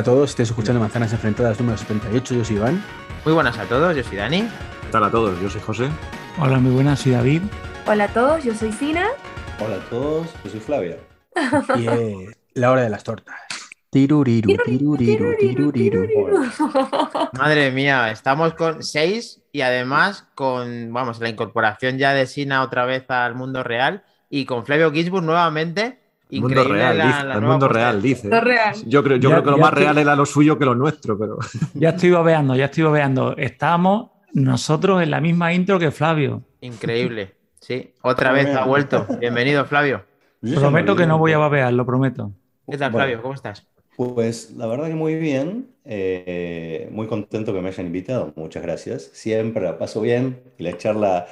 Hola a todos, estáis escuchando Manzanas Enfrentadas número 78, yo soy Iván. Muy buenas a todos, yo soy Dani. ¿Qué tal a todos? Yo soy José. Hola, muy buenas, soy David. Hola a todos, yo soy Sina. Hola a todos, yo soy Flavia. Y es la hora de las tortas. Tiruriru, tiruriru, tiruriru. Madre mía, estamos con seis y además con, vamos, la incorporación ya de Sina otra vez al mundo real y con Flavio Ginsburg nuevamente. El mundo real, la- dice. la el mundo real, dice. Real. Yo creo, yo Ya- creo que lo más estoy- real era lo suyo que lo nuestro, pero Ya estoy babeando, ya estoy babeando. Estamos nosotros en la misma intro que Flavio. Increíble, sí. Otra vez ha vuelto. Bienvenido, Flavio. Prometo me que no voy a babear, lo prometo. ¿Qué tal, Bueno. Flavio? ¿Cómo estás? Pues la verdad que muy bien, eh, muy contento que me hayan invitado, muchas gracias. Siempre la paso bien y la charla,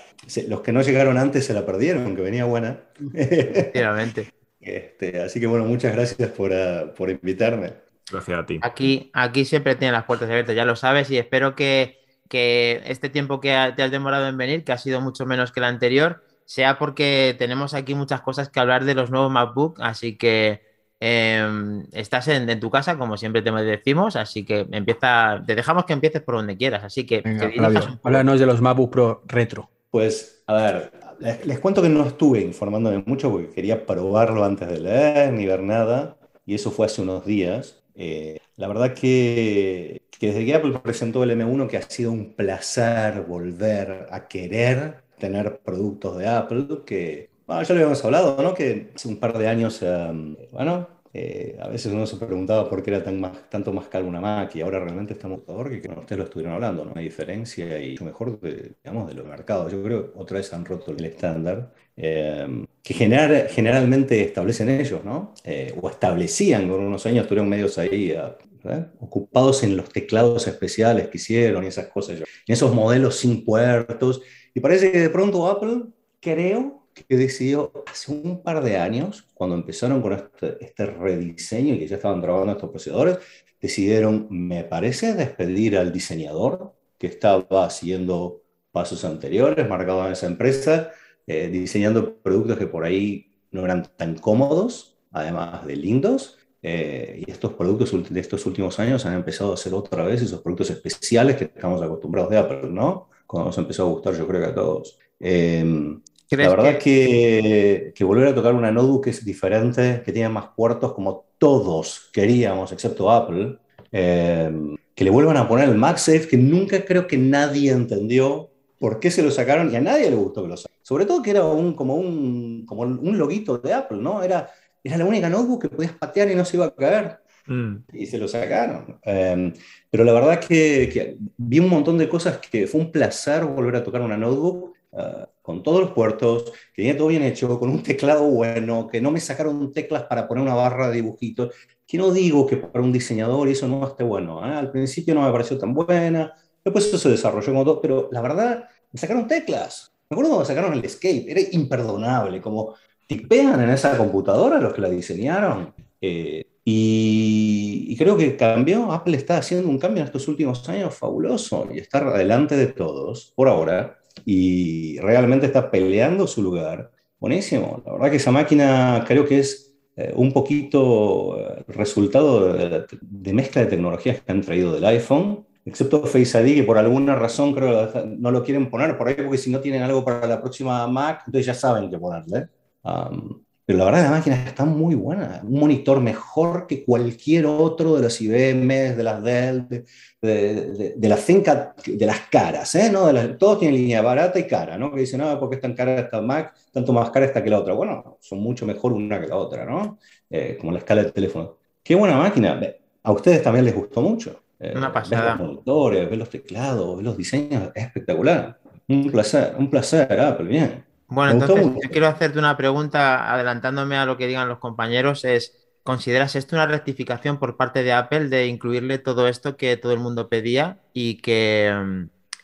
los que no llegaron antes se la perdieron, que venía buena. Efectivamente. Este, así que bueno, muchas gracias por, ah, por invitarme. gracias a ti. Aquí, aquí siempre tienen las puertas abiertas, ya lo sabes, y espero que, que este tiempo que ha- te has demorado en venir, que ha sido mucho menos que el anterior, sea porque tenemos aquí muchas cosas que hablar de los nuevos MacBook, así que em, estás en, en tu casa, como siempre te decimos, así que empieza, te dejamos que empieces por donde quieras, así que, que Venga, Flavio, un poco. háblanos de los MacBook Pro retro. Pues, a ver, les, cuento que no estuve informándome mucho porque quería probarlo antes de leer ni ver nada, y eso fue hace unos días. Eh, la verdad que, que desde que Apple presentó el M1, que ha sido un placer volver a querer tener productos de Apple, que, bueno, ya lo habíamos hablado, ¿no? Que hace un par de años, eh, bueno, eh, a veces uno se preguntaba por qué era tan más, tanto más caro una Mac y ahora realmente estamos mejor que cuando ustedes lo estuvieron hablando, ¿no? Hay diferencia y mejor de, digamos, de los mercados. Yo creo que otra vez han roto el estándar eh, que generalmente establecen ellos, ¿no? Eh, o establecían por unos años, estuvieron medios ahí ah, ¿eh? ocupados en los teclados especiales que hicieron y esas cosas, en esos modelos sin puertos. Y parece que de pronto Apple, creo que decidió hace un par de años, cuando empezaron con este, este rediseño y que ya estaban trabajando estos procesadores, decidieron, me parece, despedir al diseñador que estaba haciendo pasos anteriores, marcado en esa empresa, eh, diseñando productos que por ahí no eran tan cómodos, además de lindos. eh, y estos productos de estos últimos años han empezado a hacer otra vez esos productos especiales que estamos acostumbrados de Apple, ¿no? Cuando nos empezó a gustar, yo creo que a todos. Eh, ¿Crees la verdad que- que, que volver a tocar una notebook es diferente, que tiene más puertos, como todos queríamos, excepto Apple, eh, que le vuelvan a poner el MagSafe, que nunca creo que nadie entendió por qué se lo sacaron y a nadie le gustó que lo sacaran. Sobre todo que era un, como, un, como un loguito de Apple, ¿no? Era, era la única notebook que podías patear y no se iba a caer Mm. y se lo sacaron. Eh, pero la verdad que, que vi un montón de cosas que fue un placer volver a tocar una notebook eh, con todos los puertos, que tenía todo bien hecho, con un teclado bueno, que no me sacaron teclas para poner una barra de dibujitos, que no digo que para un diseñador eso no esté bueno. ¿eh? Al principio no me pareció tan buena, después eso se desarrolló como todo, pero la verdad, me sacaron teclas. Me acuerdo cuando sacaron el Escape, era imperdonable, como tipean en esa computadora los que la diseñaron. Eh, y, y creo que cambió, Apple está haciendo un cambio en estos últimos años fabuloso y está adelante de todos, por ahora, y realmente está peleando su lugar. Buenísimo, la verdad que esa máquina creo que es eh, un poquito eh, resultado de, de mezcla de tecnologías que han traído del iPhone, excepto Face ID, que por alguna razón creo que no lo quieren poner por ahí, porque si no tienen algo para la próxima Mac, entonces ya saben qué ponerle. Um, pero la verdad la máquina está muy buena, un monitor mejor que cualquier otro de los IBM, de las Dell, de, de, de, de las ThinkPad, de las caras, ¿eh? ¿no? Las, todos tienen línea barata y cara, ¿no? Que dicen, no, ¿por qué es tan cara esta Mac? Tanto más cara esta que la otra. Bueno, son mucho mejor una que la otra, ¿no? Eh, como la escala del teléfono. Qué buena máquina. A ustedes también les gustó mucho. Eh, Una pasada. Ver los monitores, ver los teclados, ver los diseños, es espectacular. Un placer, un placer, Apple, bien. Bueno, Me entonces yo quiero hacerte una pregunta, adelantándome a lo que digan los compañeros, es, ¿consideras esto una rectificación por parte de Apple de incluirle todo esto que todo el mundo pedía y que,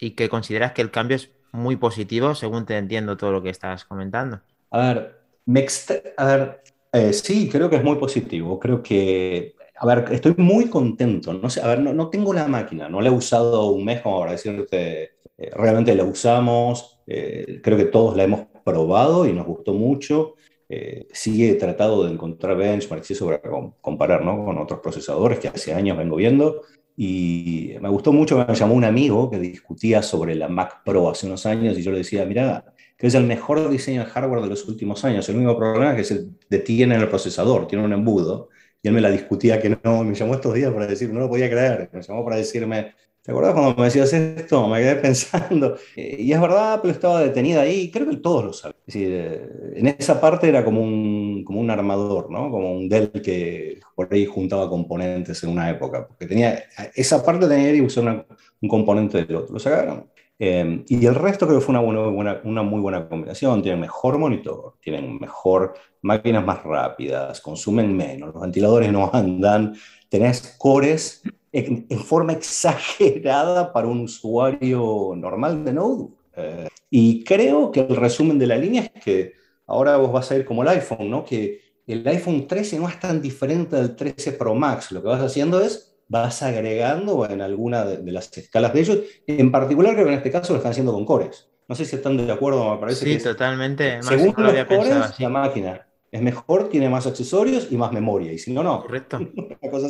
y que consideras que el cambio es muy positivo, según te entiendo todo lo que estás comentando? A ver, me a ver eh, sí, creo que es muy positivo. Creo que, a ver, estoy muy contento. No sé, a ver, no, no tengo la máquina, no la he usado un mes como para decirte, eh, realmente la usamos. eh, creo que todos la hemos probado y nos gustó mucho. eh, sigue tratado de encontrar benchmarks y para comparar ¿no? con otros procesadores que hace años vengo viendo. Y me gustó mucho, me llamó un amigo que discutía sobre la Mac Pro hace unos años y yo le decía, mira, que es el mejor diseño de hardware de los últimos años. El único problema es que se detiene en el procesador, tiene un embudo. Y él me la discutía que no, me llamó estos días para decir, no lo podía creer, me llamó para decirme, ¿Te acuerdas cuando me decías esto? Me quedé pensando. Eh, y es verdad, pero estaba detenida ahí. Creo que todos lo saben. Es decir, eh, en esa parte era como un, como un armador, ¿no? Como un Dell que por ahí juntaba componentes en una época. Porque tenía, esa parte tenía que usar un componente del otro. Lo sacaron. Eh, y el resto creo que fue una, buena, una muy buena combinación. Tienen mejor monitor, tienen mejor máquinas más rápidas, consumen menos, los ventiladores no andan, tenés cores en, forma exagerada para un usuario normal de Node. Eh, y creo que el resumen de la línea es que ahora vos vas a ir como el iPhone, ¿no? Que el iPhone 13 no es tan diferente del 13 Pro Max. Lo que vas haciendo es, vas agregando en alguna de, las escalas de ellos. En particular, creo que en este caso lo están haciendo con cores. No sé si están de acuerdo, me parece. Sí, totalmente. según los cores, la máquina es mejor, tiene más accesorios y más memoria. Y si no, no. Correcto.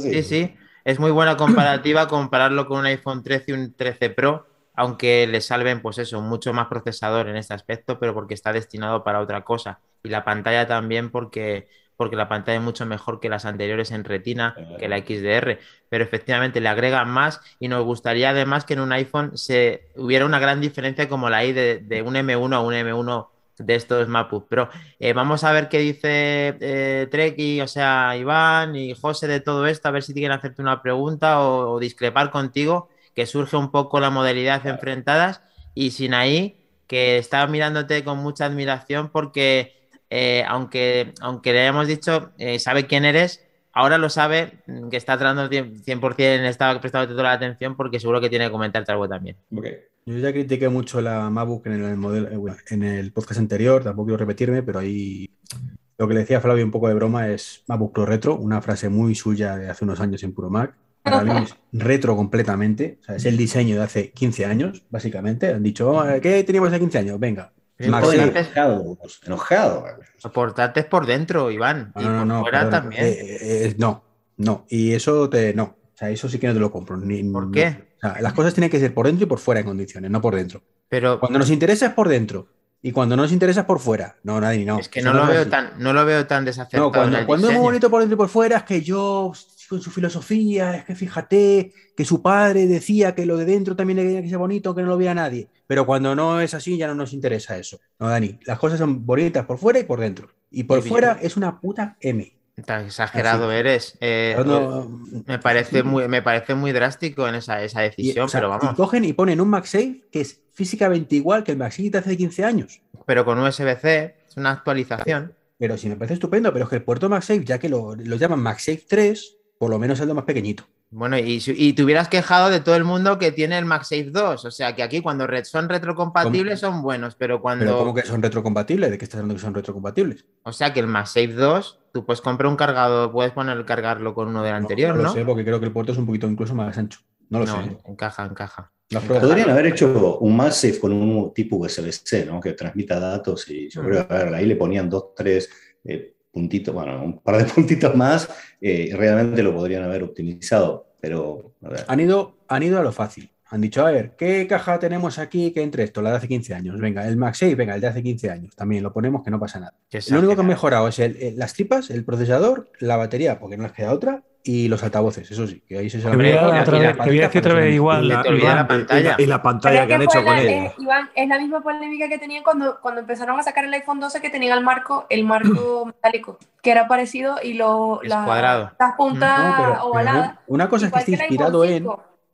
Sí, sí es muy buena comparativa compararlo con un iPhone 13 y un 13 Pro, aunque le salven, pues eso, mucho más procesador en este aspecto, pero porque está destinado para otra cosa. Y la pantalla también porque, porque la pantalla es mucho mejor que las anteriores en retina, que la XDR, pero efectivamente le agregan más y nos gustaría además que en un iPhone se hubiera una gran diferencia como la hay de, de un M1 a un M1 de estos MacBook Pro. Eh, vamos a ver qué dice eh, Treki, o sea, Iván y José de todo esto, a ver si quieren hacerte una pregunta o, discrepar contigo, que surge un poco la modalidad enfrentadas, y Sinaí, que está mirándote con mucha admiración porque, eh, aunque, aunque le hayamos dicho, eh, sabe quién eres, ahora lo sabe, que está tratando 100%, está prestando toda la atención porque seguro que tiene que comentarte algo también. Okay. Yo ya critiqué mucho la MacBook en el, modelo, eh, en el podcast anterior, tampoco quiero repetirme, pero ahí lo que le decía Flavio un poco de broma es MacBook Pro Retro, una frase muy suya de hace unos años en Puro Mac. Para mí es retro completamente, o sea, es el diseño de hace 15 años, básicamente. Han dicho, oh, ¿qué teníamos hace 15 años? Venga. Enojado, enojado. Soportarte por dentro, Iván. y por fuera también. Eh, eh, no, no. Y eso te. No. O sea, eso sí que no te lo compro. Ni, ¿Por qué? las cosas tienen que ser por dentro y por fuera en condiciones, no por dentro. Pero cuando nos interesa es por dentro y cuando no nos interesa es por fuera. No, nadie no. Es que no, lo veo tan, no lo veo tan desacertado. No, cuando, cuando es muy bonito por dentro y por fuera es que yo con su filosofía, es que fíjate que su padre decía que lo de dentro también tenía que ser bonito, que no lo vea nadie. Pero cuando no es así, ya no nos interesa eso. No, Dani, las cosas son bonitas por fuera y por dentro. Y por fuera es una puta M. Tan exagerado eres. Eh, me, parece muy, me parece muy drástico en esa, esa decisión, pero vamos. Y cogen y ponen un MagSafe que es físicamente igual que el MagSafe de hace 15 años. Pero con USB-C, es una actualización. Pero sí me parece estupendo, pero es que el puerto MagSafe, ya que lo, lo llaman MagSafe 3, por lo menos es lo más pequeñito. Bueno, y, y, te hubieras quejado de todo el mundo que tiene el MagSafe 2. O sea, que aquí cuando son retrocompatibles son buenos, pero cuando. ¿Pero cómo que son retrocompatibles? ¿De qué estás hablando que son retrocompatibles? O sea, que el MagSafe 2, tú puedes comprar un cargador, puedes poner cargarlo con uno del anterior, ¿no? No lo sé, porque creo que el puerto es un poquito incluso más ancho. No lo sé. Encaja, encaja. Podrían haber hecho un MagSafe con un tipo USB-C, ¿no? Que transmita datos y yo creo que ahí le ponían dos, tres. Eh, puntitos, bueno, un par de puntitos más, eh, realmente lo podrían haber optimizado, pero... Han, ido, han ido a lo fácil. Han dicho, a ver, ¿qué caja tenemos aquí que entre esto? La de hace 15 años. Venga, el MagSafe, venga, el de hace 15 años. También lo ponemos que no pasa nada. Lo único que han mejorado es las tripas, el procesador, la batería, porque no les queda otra, y los altavoces, eso sí, que ahí se sabe. Te voy a decir otra vez igual. La, la pantalla. Y la pantalla que, han hecho con él. Iván, es la misma polémica que tenían cuando, cuando empezaron a sacar el iPhone 12 que tenía el marco, el marco metálico, que era parecido y lo, la, las puntas ovaladas. una cosa es que está inspirado en.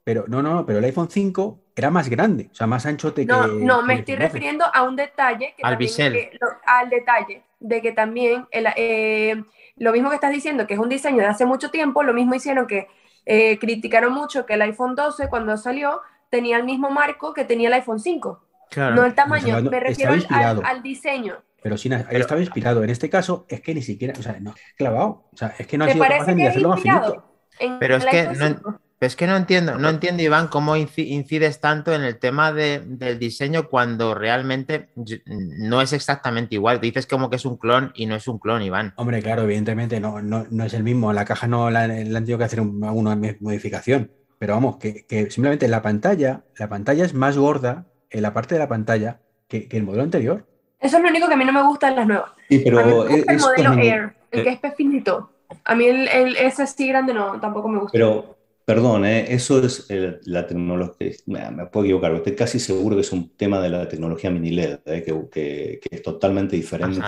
Pero no, no, pero el iPhone 5 era más grande, o sea, más ancho que. No, no, me estoy refiriendo a un detalle. Que al bisel. al detalle de que también el, eh, lo mismo que estás diciendo, que es un diseño de hace mucho tiempo, lo mismo hicieron que eh, criticaron mucho que el iPhone 12 cuando salió tenía el mismo marco que tenía el iPhone 5. No el tamaño, me refiero al, diseño. Pero sí, estaba inspirado. En este caso, es que ni siquiera, o sea, no, clavado. O sea, es que no ha sido capaz de hacerlo más Pero es que es que no entiendo, no entiendo, Iván, cómo incides tanto en el tema del diseño cuando realmente no es exactamente igual. Dices como que es un clon y no es un clon, Iván. Hombre, claro, evidentemente no, no, es el mismo. La caja no la, han tenido que hacer alguna modificación. Pero vamos, que, simplemente la pantalla, la pantalla es más gorda en la parte de la pantalla que, el modelo anterior. Eso es lo único que a mí no me gusta en las nuevas. Sí, pero el modelo Air, el que es finito. A mí el, el, ese así grande no, tampoco me gusta. Pero Perdón, ¿eh? eso es la tecnología, me puedo equivocar, estoy casi seguro que es un tema de la tecnología mini LED, ¿eh? que, es totalmente diferente.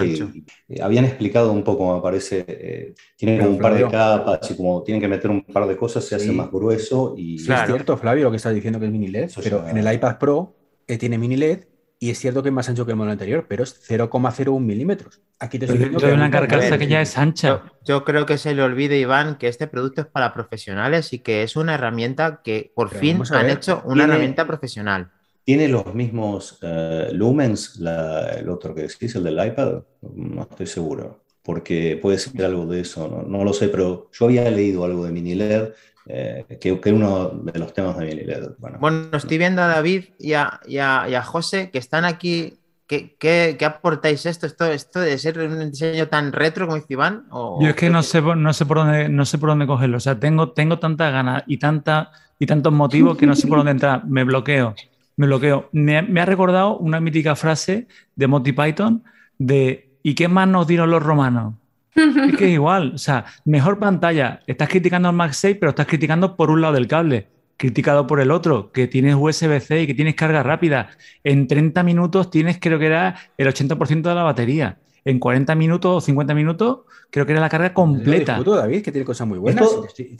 habían explicado un poco, me parece, eh, tienen como un par de capas y como tienen que meter un par de cosas, se hace más grueso. Y... es cierto, Flavio, lo que estás diciendo que es mini LED, pero en el iPad Pro tiene mini LED y es cierto que es más ancho que el modelo anterior, pero es 0,01 milímetros. Aquí te estoy diciendo que una carcasa que ya es ancha. Yo, creo que se le olvide, Iván, que este producto es para profesionales y que es una herramienta que por fin han hecho una herramienta profesional. ¿Tiene los mismos eh, lumens el otro que decís, el del iPad? No estoy seguro, porque puede ser algo de eso, no, no lo sé, pero yo había leído algo de mini LED eh, que, que, uno de los temas de mi Bueno, bueno estoy viendo a David y a, y a, José que están aquí. ¿Qué, qué, qué aportáis esto? esto? ¿Esto de ser un diseño tan retro como dice Iván? Yo es que no sé, no, sé por dónde, no sé por dónde cogerlo. O sea, tengo, tengo tantas ganas y, tanta, y tantos motivos que no sé por dónde entrar. Me bloqueo. Me bloqueo. Me, me ha recordado una mítica frase de Monty Python de ¿y qué más nos dieron los romanos? Es que es igual, o sea, mejor pantalla. Estás criticando al Max 6, pero estás criticando por un lado del cable, criticado por el otro, que tienes USB-C y que tienes carga rápida. En 30 minutos tienes, creo que era el 80% de la batería. En 40 minutos o 50 minutos, creo que era la carga completa. Discuto, David, que tiene cosas muy buenas.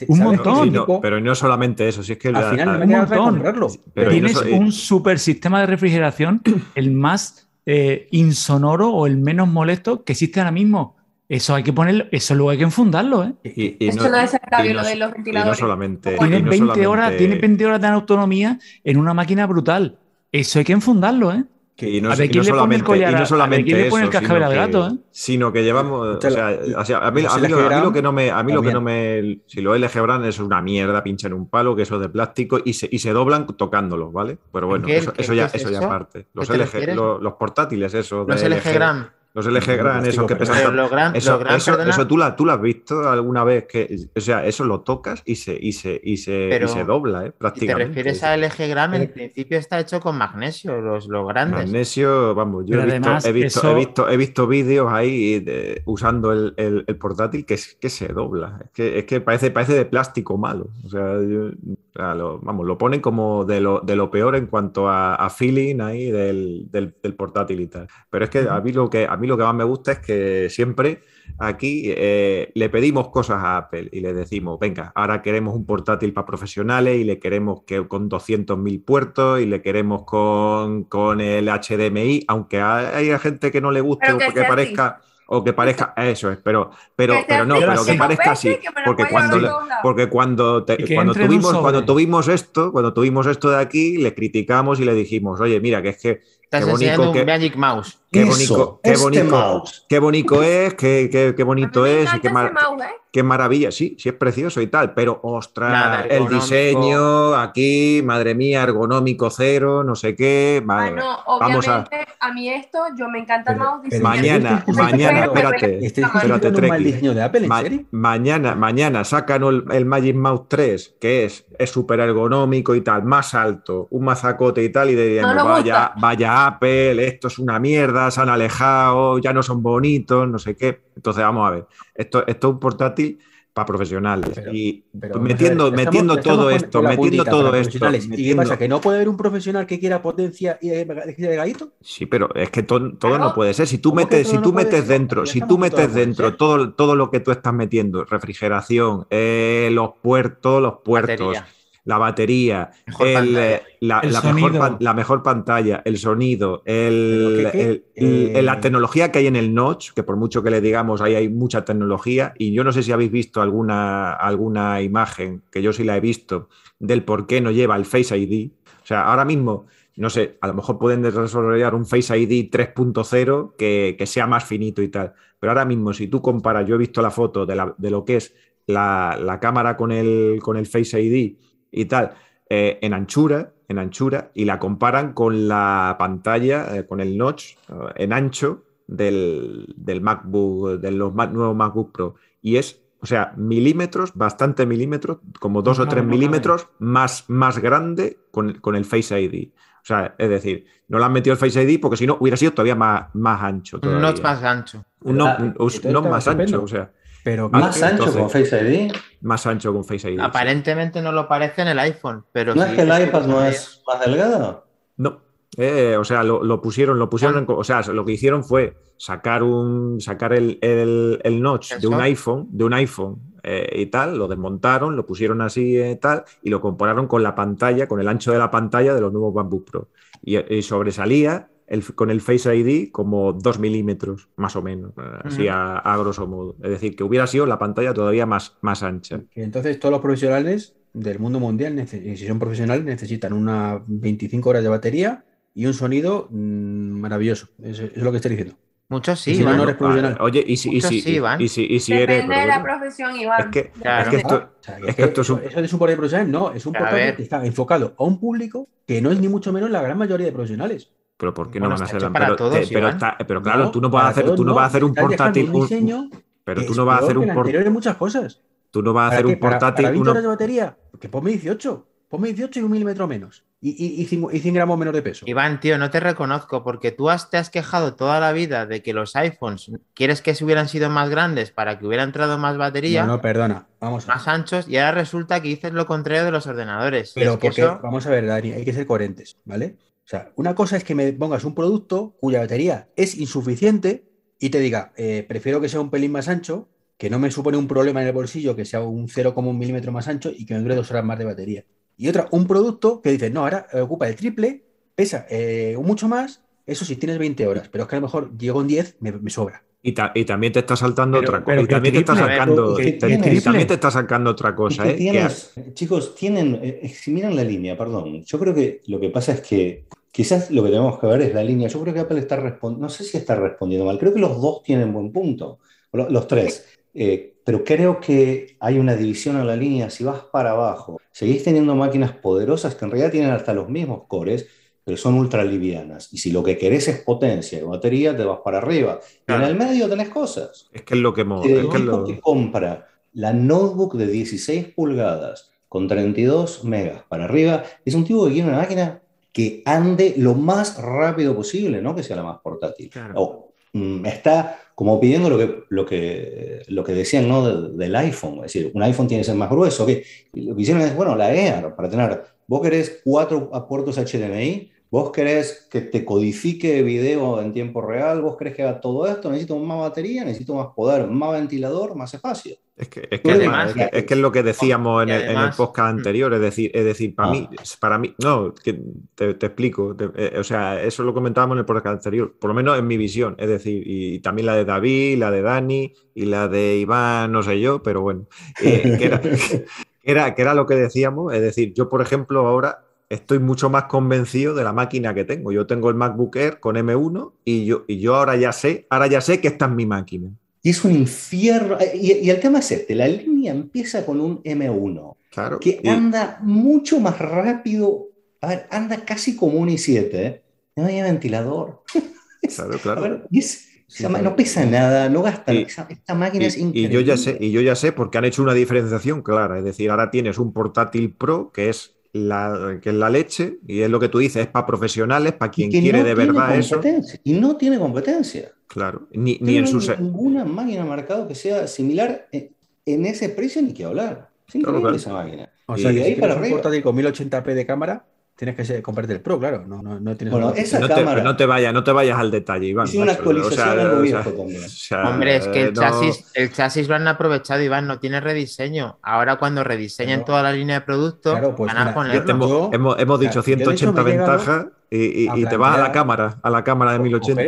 un montón. pero no solamente eso, si es que al final me un montón. tienes un super sistema de refrigeración, el más eh, insonoro o el menos molesto que existe ahora mismo eso hay que ponerlo, eso luego hay que enfundarlo, ¿eh? Y, Esto no, es el lo de los ventiladores. no solamente. Tiene 20, horas, tiene 20 horas de autonomía en una máquina brutal. Eso hay que enfundarlo, ¿eh? Y no, solamente, y no solamente eso, el cascabel al gato, ¿eh? sino que llevamos, o sea, a, mí, lo, que no me, a mí lo que no me, si los LG Brand es una mierda, pincha en un palo, que eso es de plástico y se, y se doblan tocándolos, ¿ale? Pero bueno, eso, ya, eso ya aparte. Los LG, los, portátiles, eso. Los LG Gram. Los LG Gran, esos que pesan. eso, eso, ¿tú, la, tú lo has visto alguna vez que. O sea, eso lo tocas y se, y se, y se, y se dobla, ¿eh? prácticamente. te refieres a LG Gram, en principio está hecho con magnesio, los, los grandes. Magnesio, vamos, yo he visto, he visto, he visto, he visto, vídeos ahí usando el, el, portátil que, que se dobla. Es que, es que parece, parece de plástico malo. O sea, lo, vamos, lo ponen como de lo, de lo peor en cuanto a, a feeling ahí del, del, del, portátil y tal. Pero es que a mí lo que a mí lo que más me gusta es que siempre aquí eh, le pedimos cosas a Apple y le decimos, venga, ahora queremos un portátil para profesionales y le queremos que con 200.000 puertos y le queremos con, con, el HDMI, aunque hay, gente que no le guste o que parezca o que parezca eso es pero pero pero no pero que parezca así porque cuando porque cuando cuando tuvimos cuando tuvimos esto cuando tuvimos esto de aquí le criticamos y le dijimos oye mira que es que Estás enseñando un Magic Mouse. Qué bonito, qué, este bonito qué bonito es, qué, qué, qué bonito es, y qué, ¿eh? qué, maravilla, sí, sí es precioso y tal, pero ostras, el diseño aquí, madre mía, ergonómico cero, no sé qué. Ah, vamos a... a mí esto, yo me encanta el mouse. mañana, mañana, espérate, espérate, el diseño de Apple, ¿en serio? Mañana, mañana sacan el, Magic Mouse 3, que es súper ergonómico y tal, más alto, un mazacote y tal, y diríamos, vaya, vaya Apple, esto es una mierda se han alejado, ya no son bonitos, no sé qué. Entonces, vamos a ver, esto, esto es un portátil para profesionales. y metiendo, metiendo todo esto, metiendo todo esto. ¿Y qué pasa? ¿Que no puede haber un profesional que quiera potencia y de? Sí, pero es que todo, no puede ser. Si tú metes, si tú metes dentro, si tú metes dentro todo, todo lo que tú estás metiendo, refrigeración, eh, los puertos, los puertos la batería, eh, la, mejor la, mejor pantalla, el sonido, el, la tecnología que hay en el notch, que por mucho que le digamos, ahí hay mucha tecnología, y yo no sé si habéis visto alguna, alguna imagen, que yo sí la he visto, del por qué no lleva el Face ID. O sea, ahora mismo, no sé, a lo mejor pueden desarrollar un Face ID 3.0 que, que, sea más finito y tal, pero ahora mismo si tú comparas, yo he visto la foto de, de lo que es la, cámara con el, con el Face ID, y tal, eh, en anchura, en anchura, y la comparan con la pantalla, eh, con el notch en ancho del, MacBook, de los nuevos MacBook Pro. Y es, o sea, milímetros, bastante milímetros, como dos o tres milímetros más, más grande con, con, el Face ID. O sea, es decir, no le han metido el Face ID porque si no hubiera sido todavía más, más ancho. Un notch más ancho. Un notch más ancho, o sea. Pero más ancho con Face ID. Más ancho con Face ID. Aparentemente no lo parece en el iPhone, pero. ¿No es que el iPad no es más delgado? No. Eh, o sea, lo, pusieron, lo pusieron, o sea, lo que hicieron fue sacar un, sacar el, el, notch de un iPhone, de un iPhone eh, y tal, lo desmontaron, lo pusieron así y eh, tal, y lo compararon con la pantalla, con el ancho de la pantalla de los nuevos Bamboo Pro. Y, sobresalía con el Face ID como dos milímetros, más o menos, así a, grosso modo. Es decir, que hubiera sido la pantalla todavía más, más ancha. entonces todos los profesionales del mundo mundial, si son profesionales, necesitan unas 25 horas de batería y un sonido mm, maravilloso. Es, lo que estoy diciendo. Muchos sí, si no eres profesional. Oye, y si, y si, sí, y, si, y si eres. Depende de la profesión, Iván. Es que, es que esto, es que esto es un... Eso es un portal profesional, no, es un portal que está enfocado a un público que no es ni mucho menos la gran mayoría de profesionales. Pero ¿por qué no van a ser pero, todos, pero, está, pero, claro, tú no vas a hacer, tú no vas a hacer un portátil. Un diseño pero tú no vas a hacer un portátil. muchas cosas. Tú no vas a hacer un portátil. Para, para horas de batería, que ponme 18. Ponme 18 y un milímetro menos. Y, y, 100, gramos menos de peso. Iván, tío, no te reconozco porque tú has, te has quejado toda la vida de que los iPhones quieres que se hubieran sido más grandes para que hubiera entrado más batería. No, no, perdona. Vamos Más anchos y ahora resulta que dices lo contrario de los ordenadores. Pero porque, vamos a ver, Dani, hay que ser coherentes, ¿vale? O sea, una cosa es que me pongas un producto cuya batería es insuficiente y te diga, eh, prefiero que sea un pelín más ancho, que no me supone un problema en el bolsillo, que sea un 0,1 milímetro más ancho y que me dure dos horas más de batería. Y otra, un producto que dice, no, ahora ocupa el triple, pesa eh, mucho más, eso sí, tienes 20 horas, pero es que a lo mejor llego en 10, me, sobra. Y, también te está saltando otra cosa. Y también te está sacando, también te está sacando otra cosa. ¿eh? Chicos, tienen, eh, si miran la línea, perdón, yo creo que lo que pasa es que quizás lo que tenemos que ver es la línea. Yo creo que Apple está respondiendo, no sé si está respondiendo mal, creo que los dos tienen buen punto, los tres. Eh, pero creo que hay una división en la línea. Si vas para abajo, seguís teniendo máquinas poderosas que en realidad tienen hasta los mismos cores, pero son ultra livianas. Y si lo que querés es potencia y batería, te vas para arriba. Y en el medio tenés cosas. Es que es lo que... El tipo que compra la notebook de 16 pulgadas con 32 megas para arriba, es un tipo que quiere una máquina que ande lo más rápido posible, no que sea la más portátil. Mm, está como pidiendo lo que, lo que, lo que decían ¿no? del iPhone, es decir, un iPhone tiene que ser más grueso, que lo que hicieron es, bueno, la Air, para tener, vos querés cuatro puertos HDMI, vos querés que te codifique video en tiempo real, vos querés que haga todo esto, necesito más batería, necesito más poder, más ventilador, más espacio. Es que es, que además, es, que, es lo que decíamos en el, podcast mm. anterior, es decir, es decir, para mí, ah. para mí, no, que te, explico, eh, o sea, eso lo comentábamos en el podcast anterior, por lo menos en mi visión, es decir, y, también la de David, la de Dani y la de Iván, no sé yo, pero bueno, eh, que, era, era, que era lo que decíamos, es decir, yo por ejemplo ahora estoy mucho más convencido de la máquina que tengo. Yo tengo el MacBook Air con M1 y yo, y yo ahora ya sé, ahora ya sé que esta es mi máquina. Y es un infierno. Eh, y, el tema es este, la línea empieza con un M1, claro, que anda mucho más rápido, a ver, anda casi como un i7, ¿eh? no hay ventilador. Claro, claro. no pesa nada, no gasta. esta máquina es increíble. Y yo, ya sé, y yo ya sé porque han hecho una diferenciación clara. Es decir, ahora tienes un portátil Pro que es la, que es la leche, y es lo que tú dices, es para profesionales, para quien quiere de verdad eso. Y no tiene competencia. Claro, ni, ni en su ninguna máquina marcado que sea similar en ese precio ni que hablar. Es increíble esa máquina. O sea, que ahí para un portátil con 1080p de cámara, tienes que comprarte el Pro, claro. No, no, no tienes bueno, esa no, cámara, te, no, te vayas, no te vayas al detalle, Iván. Es una actualización o sea, también. Hombre, es que el, chasis, el chasis lo han aprovechado, Iván, no tiene rediseño. Ahora cuando rediseñen toda la línea de productos, pues van a ponerlo. hemos, hemos, dicho 180 ventajas y, y, te vas a la cámara, a la cámara de 1080.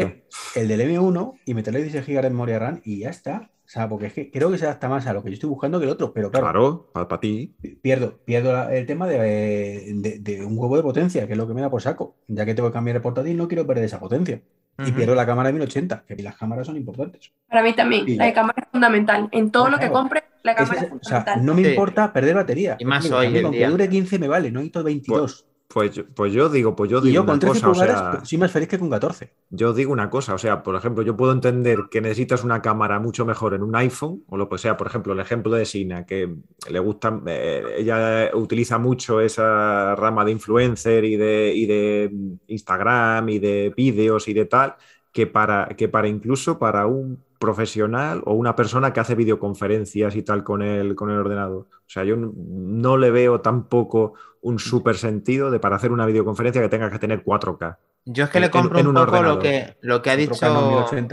El del M1 y meterle 16 GB de memoria RAM y ya está. O sea, porque es que creo que se adapta más a lo que yo estoy buscando que el otro, pero claro. Claro, para, ti. Pierdo, pierdo el tema de, un huevo de potencia, que es lo que me da por saco. Ya que tengo que cambiar el portátil, no quiero perder esa potencia. Y pierdo la cámara de 1080, que las cámaras son importantes. Para mí también, la cámara es fundamental. En todo lo que compre, la cámara es, o sea, no me importa perder batería. Y más hoy en día. dure 15 me vale, no necesito 22. Pues, pues, yo digo, pues yo digo. yo con 13 cosa, pulgadas o sea, soy más feliz que con 14. Yo digo una cosa, o sea, por ejemplo, yo puedo entender que necesitas una cámara mucho mejor en un iPhone, o lo que sea, por ejemplo, el ejemplo de Sina, que le gusta, eh, ella utiliza mucho esa rama de influencer y de, y de Instagram y de vídeos y de tal, que para, que para incluso para un profesional o una persona que hace videoconferencias y tal con el, con el ordenador. O sea, yo no le veo tampoco un súper sentido de para hacer una videoconferencia que tenga que tener 4K. Yo es que le compro un, poco lo que, lo que ha dicho.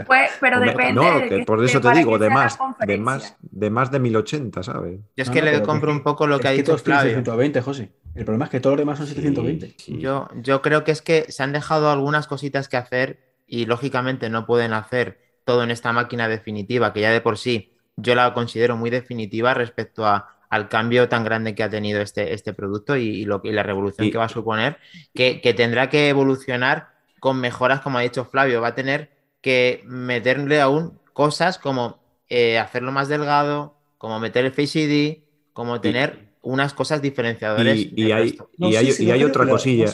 Pues, pero depende. No, por eso te digo, de más, de más, de más de 1080, ¿sabes? Yo es que le compro un poco lo que ha dicho Flavio. 720, José. El problema es que todos los demás son 720. Yo, yo creo que es que se han dejado algunas cositas que hacer y lógicamente no pueden hacer todo en esta máquina definitiva, que ya de por sí yo la considero muy definitiva respecto a al cambio tan grande que ha tenido este, este producto y, lo, y la revolución que va a suponer, que, tendrá que evolucionar con mejoras, como ha dicho Flavio, va a tener que meterle aún cosas como eh, hacerlo más delgado, como meter el Face ID, como tener unas cosas diferenciadoras. Y, hay, hay, otra cosilla.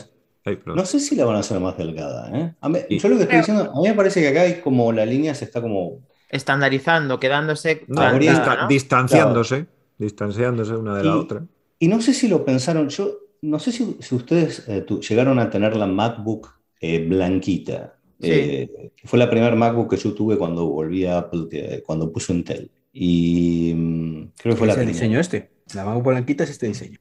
No sé si la van a hacer más delgada. ¿eh? yo lo que estoy diciendo, a mí me parece que acá hay como la línea se está como... Estandarizando, quedándose... distanciándose distanciándose una de la otra. Y no sé si lo pensaron, yo no sé si, ustedes eh, llegaron a tener la MacBook eh, blanquita. Eh, fue la primera MacBook que yo tuve cuando volví a Apple, cuando puso Intel. Y mm, creo que fue la el diseño este. La MacBook blanquita es este diseño.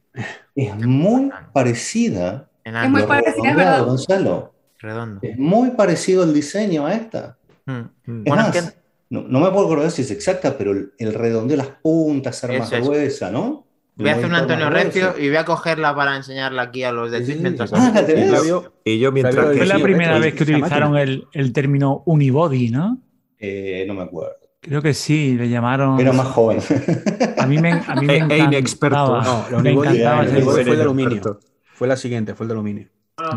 Es muy parecida. Es muy parecida, ¿verdad? Gonzalo. Redondo. Es muy parecido el diseño a esta. Mm. Es más, no, me puedo acordar si es exacta, pero el, redondeo de las puntas, ser más gruesa, ¿no? Voy a hacer un Antonio Recio y voy a cogerla para enseñarla aquí a los de sí, mientras ah, y yo mientras Fue la primera vez que utilizaron el, el, término unibody, ¿no? Eh, no me acuerdo. Creo que sí, le llamaron. Era más joven. A mí me, a mí me encantaba. inexperto. No, unibody fue el de aluminio. Fue la siguiente, fue el de aluminio.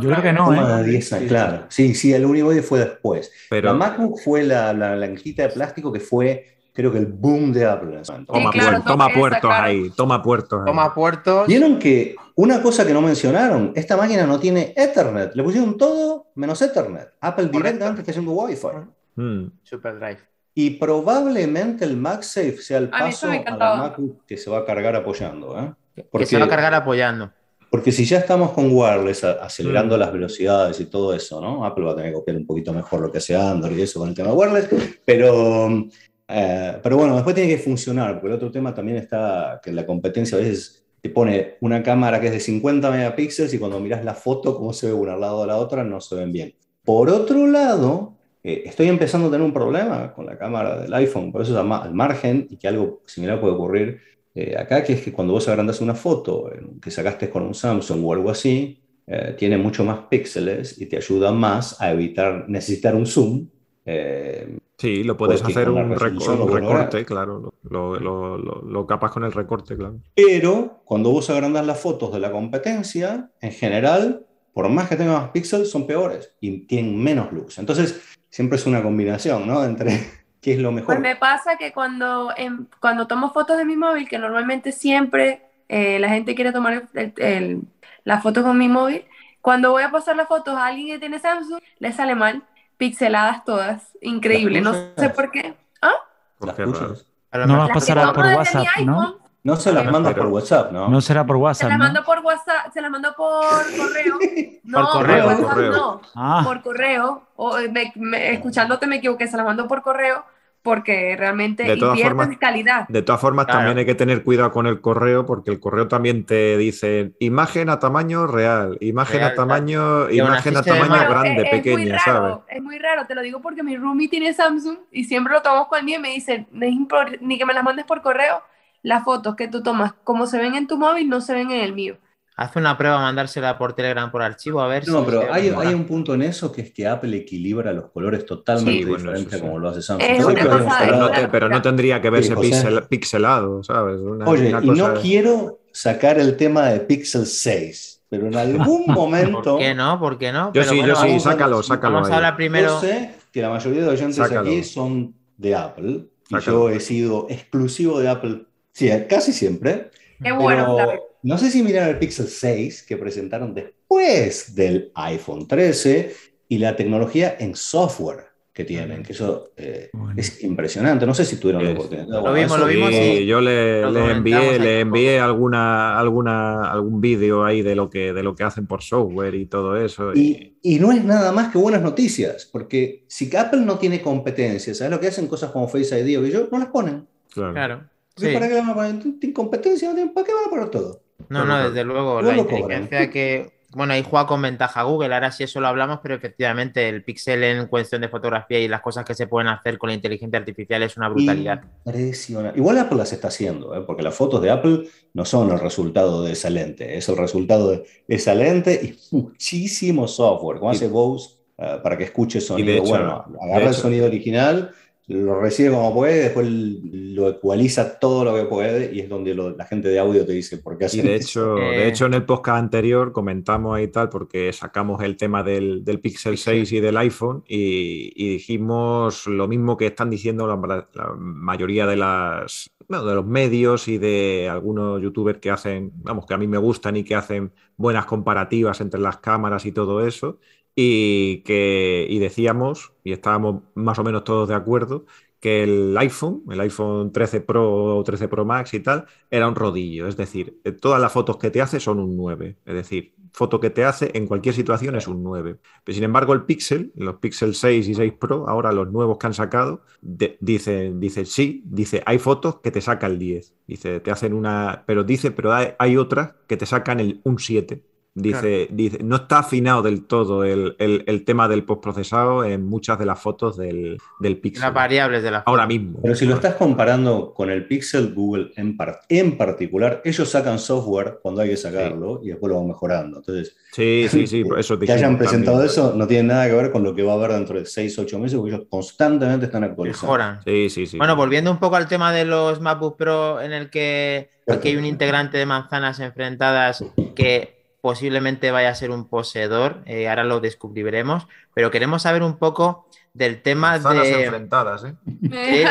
Yo creo que no. ¿eh? claro. Sí, sí, el Unibody fue después. Pero... La MacBook fue la, la blanquita de plástico que fue, creo que el boom de Apple. Toma, toma puertos ahí, toma puertos. Toma puertos. Vieron que una cosa que no mencionaron, esta máquina no tiene Ethernet. Le pusieron todo menos Ethernet. Apple directamente está haciendo Wi-Fi. Hmm. Super Drive. Y probablemente el MagSafe sea el paso a, la MacBook que se va a cargar apoyando. ¿eh? Porque... Que se va a cargar apoyando. Porque si ya estamos con wireless acelerando mm. las velocidades y todo eso, ¿no? Apple va a tener que copiar un poquito mejor lo que hace Android y eso con el tema wireless, pero, eh, pero bueno, después tiene que funcionar, porque el otro tema también está que la competencia a veces te pone una cámara que es de 50 megapíxeles y cuando miras la foto, cómo se ve una al lado de la otra, no se ven bien. Por otro lado, eh, estoy empezando a tener un problema con la cámara del iPhone, por eso al margen y que algo similar puede ocurrir eh, acá, que es que cuando vos agrandas una foto que sacaste con un Samsung o algo así, eh, tiene mucho más píxeles y te ayuda más a evitar necesitar un zoom. Eh, sí, lo puedes hacer un, recorte, claro, lo, lo, capas con el recorte, claro. Pero cuando vos agrandas las fotos de la competencia, en general, por más que tenga más píxeles, son peores y tienen menos luz. Entonces, siempre es una combinación, ¿no? Entre ¿Qué es lo mejor? Pues me pasa que cuando, cuando tomo fotos de mi móvil, que normalmente siempre eh, la gente quiere tomar las fotos con mi móvil, cuando voy a pasar las fotos a alguien que tiene Samsung, le sale mal, pixeladas todas, increíble, no sé por qué. ¿Ah? Las No las pasará por WhatsApp, ¿no? No se las manda por WhatsApp, ¿no? No será por WhatsApp. Se las mando por WhatsApp, se las mando por correo. No, por correo, por correo. no. Ah. Por correo. O, escuchándote me equivoqué, se las mando por correo porque realmente de todas formas, calidad. De todas formas, también hay que tener cuidado con el correo, porque el correo también te dice imagen a tamaño real, imagen a tamaño, imagen a tamaño grande, pequeña, ¿sabes? Es muy raro, te lo digo porque mi roomie tiene Samsung y siempre lo tomamos con mío y me dice, ni que me las mandes por correo, las fotos que tú tomas, como se ven en tu móvil, no se ven en el mío. Hace una prueba, mandársela por Telegram, por archivo, a ver no, pero hay, hay, un punto en eso que es que Apple equilibra los colores totalmente diferente como lo hace Samsung. pero, no tendría que verse pixelado, ¿sabes? Oye, y no quiero sacar el tema de Pixel 6, pero en algún momento... ¿Por qué no? ¿Por qué no? Yo sí, yo sí, sácalo, sácalo. Vamos a hablar primero... Yo sé que la mayoría de los oyentes aquí son de Apple, y yo he sido exclusivo de Apple Sí, casi siempre. Qué bueno, No sé si miraron el Pixel 6 que presentaron después del iPhone 13 y la tecnología en software que tienen, que eso eh, es impresionante. No sé si tuvieron la oportunidad. Lo vimos, lo vimos. y yo le, envié, le envié alguna, alguna, algún vídeo ahí de lo, que, de lo que hacen por software y todo eso. Y, y, no es nada más que buenas noticias, porque si Apple no tiene competencia, ¿sabes lo que hacen? Cosas como Face ID o yo, no las ponen. Claro. ¿Para qué van a poner? ¿Tienen competencia? ¿Para qué van a poner todo? No, no, desde luego. La inteligencia que bueno, ahí juega con ventaja Google, ahora sí eso lo hablamos, pero efectivamente el pixel en cuestión de fotografía y las cosas que se pueden hacer con la inteligencia artificial es una brutalidad. Igual Apple las está haciendo, ¿eh? porque las fotos de Apple no son el resultado de esa lente, es el resultado de esa lente y muchísimo software, como hace Bose eh, para que escuche sonido. bueno, agarra el sonido original lo recibe como puede, después lo ecualiza todo lo que puede y es donde la gente de audio te dice por qué así. de hecho, de hecho, en el podcast anterior comentamos ahí tal, porque sacamos el tema del, del Pixel 6 y del iPhone y, dijimos lo mismo que están diciendo la, mayoría de las de los medios y de algunos youtubers que hacen, vamos, que a mí me gustan y que hacen buenas comparativas entre las cámaras y todo eso y que y decíamos, y estábamos más o menos todos de acuerdo, que el iPhone, el iPhone 13 Pro o 13 Pro Max y tal, era un rodillo. Es decir, eh, todas las fotos que te hace son un 9. Es decir, foto que te hace en cualquier situación es un 9. Pero sin embargo, el Pixel, los Pixel 6 y 6 Pro, ahora los nuevos que han sacado, dice, dice, sí, dice, hay fotos que te sacan el 10. Dice, te hacen una. Pero dice, pero hay, hay otras que te sacan el, un 7. Dice, dice, no está afinado del todo el, tema del postprocesado en muchas de las fotos del, del Pixel. Las variables de la Ahora mismo. Pero si lo estás comparando con el Pixel Google en, en particular, ellos sacan software cuando hay que sacarlo y después lo van mejorando. Entonces, sí, sí, sí, eso Que hayan presentado eso no tiene nada que ver con lo que va a haber dentro de 6, 8 meses, porque ellos constantemente están actualizando. Mejoran. Sí, sí, sí. Bueno, volviendo un poco al tema de los MacBook Pro, en el que aquí hay un integrante de manzanas enfrentadas que posiblemente vaya a ser un poseedor, eh, ahora lo descubriremos, pero queremos saber un poco del tema de... enfrentadas, ¿eh?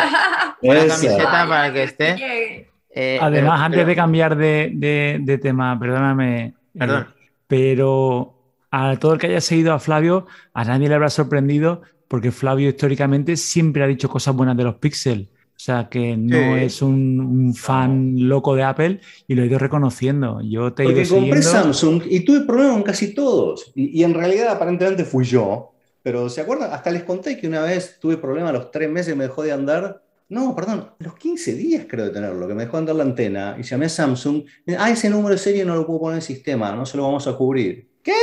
Una camiseta para que esté. Eh, Además, antes de cambiar de, tema, perdóname, Perdón. pero a todo el que haya seguido a Flavio, a nadie le habrá sorprendido porque Flavio históricamente siempre ha dicho cosas buenas de los Pixel. O sea, que no es un, fan loco de Apple y lo he ido reconociendo. Yo te he Porque ido compré Samsung y tuve problemas con casi todos. Y, en realidad, aparentemente, fui yo. Pero ¿se acuerdan? Hasta les conté que una vez tuve problemas a los tres meses me dejó de andar. No, perdón, a los 15 días creo de tenerlo, que me dejó de andar la antena. Y llamé a Samsung. Ah, ese número de serie no lo puedo poner en el sistema, no se lo vamos a cubrir. ¿Qué?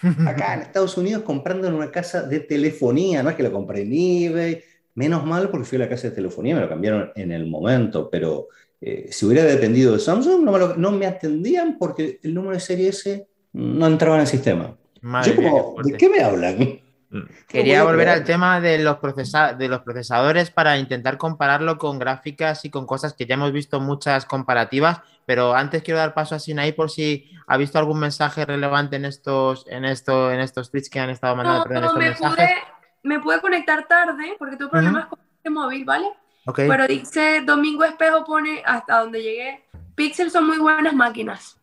Acá en Estados Unidos comprando en una casa de telefonía, no es que lo compré en eBay Menos mal porque fui a la casa de telefonía, me lo cambiaron en el momento, pero eh, si hubiera dependido de Samsung, no me, atendían porque el número de serie S no entraba en el sistema. ¿De qué me hablan? Mm. Quería volver al tema de los, de los procesadores para intentar compararlo con gráficas y con cosas que ya hemos visto muchas comparativas, pero antes quiero dar paso a Sinai por si ha visto algún mensaje relevante en estos, en esto, en estos tweets que han estado mandando. No, estos mensajes me pude conectar tarde porque tuve problemas con el móvil, ¿vale? Pero dice Domingo Espejo pone hasta donde llegué. Pixel son muy buenas máquinas.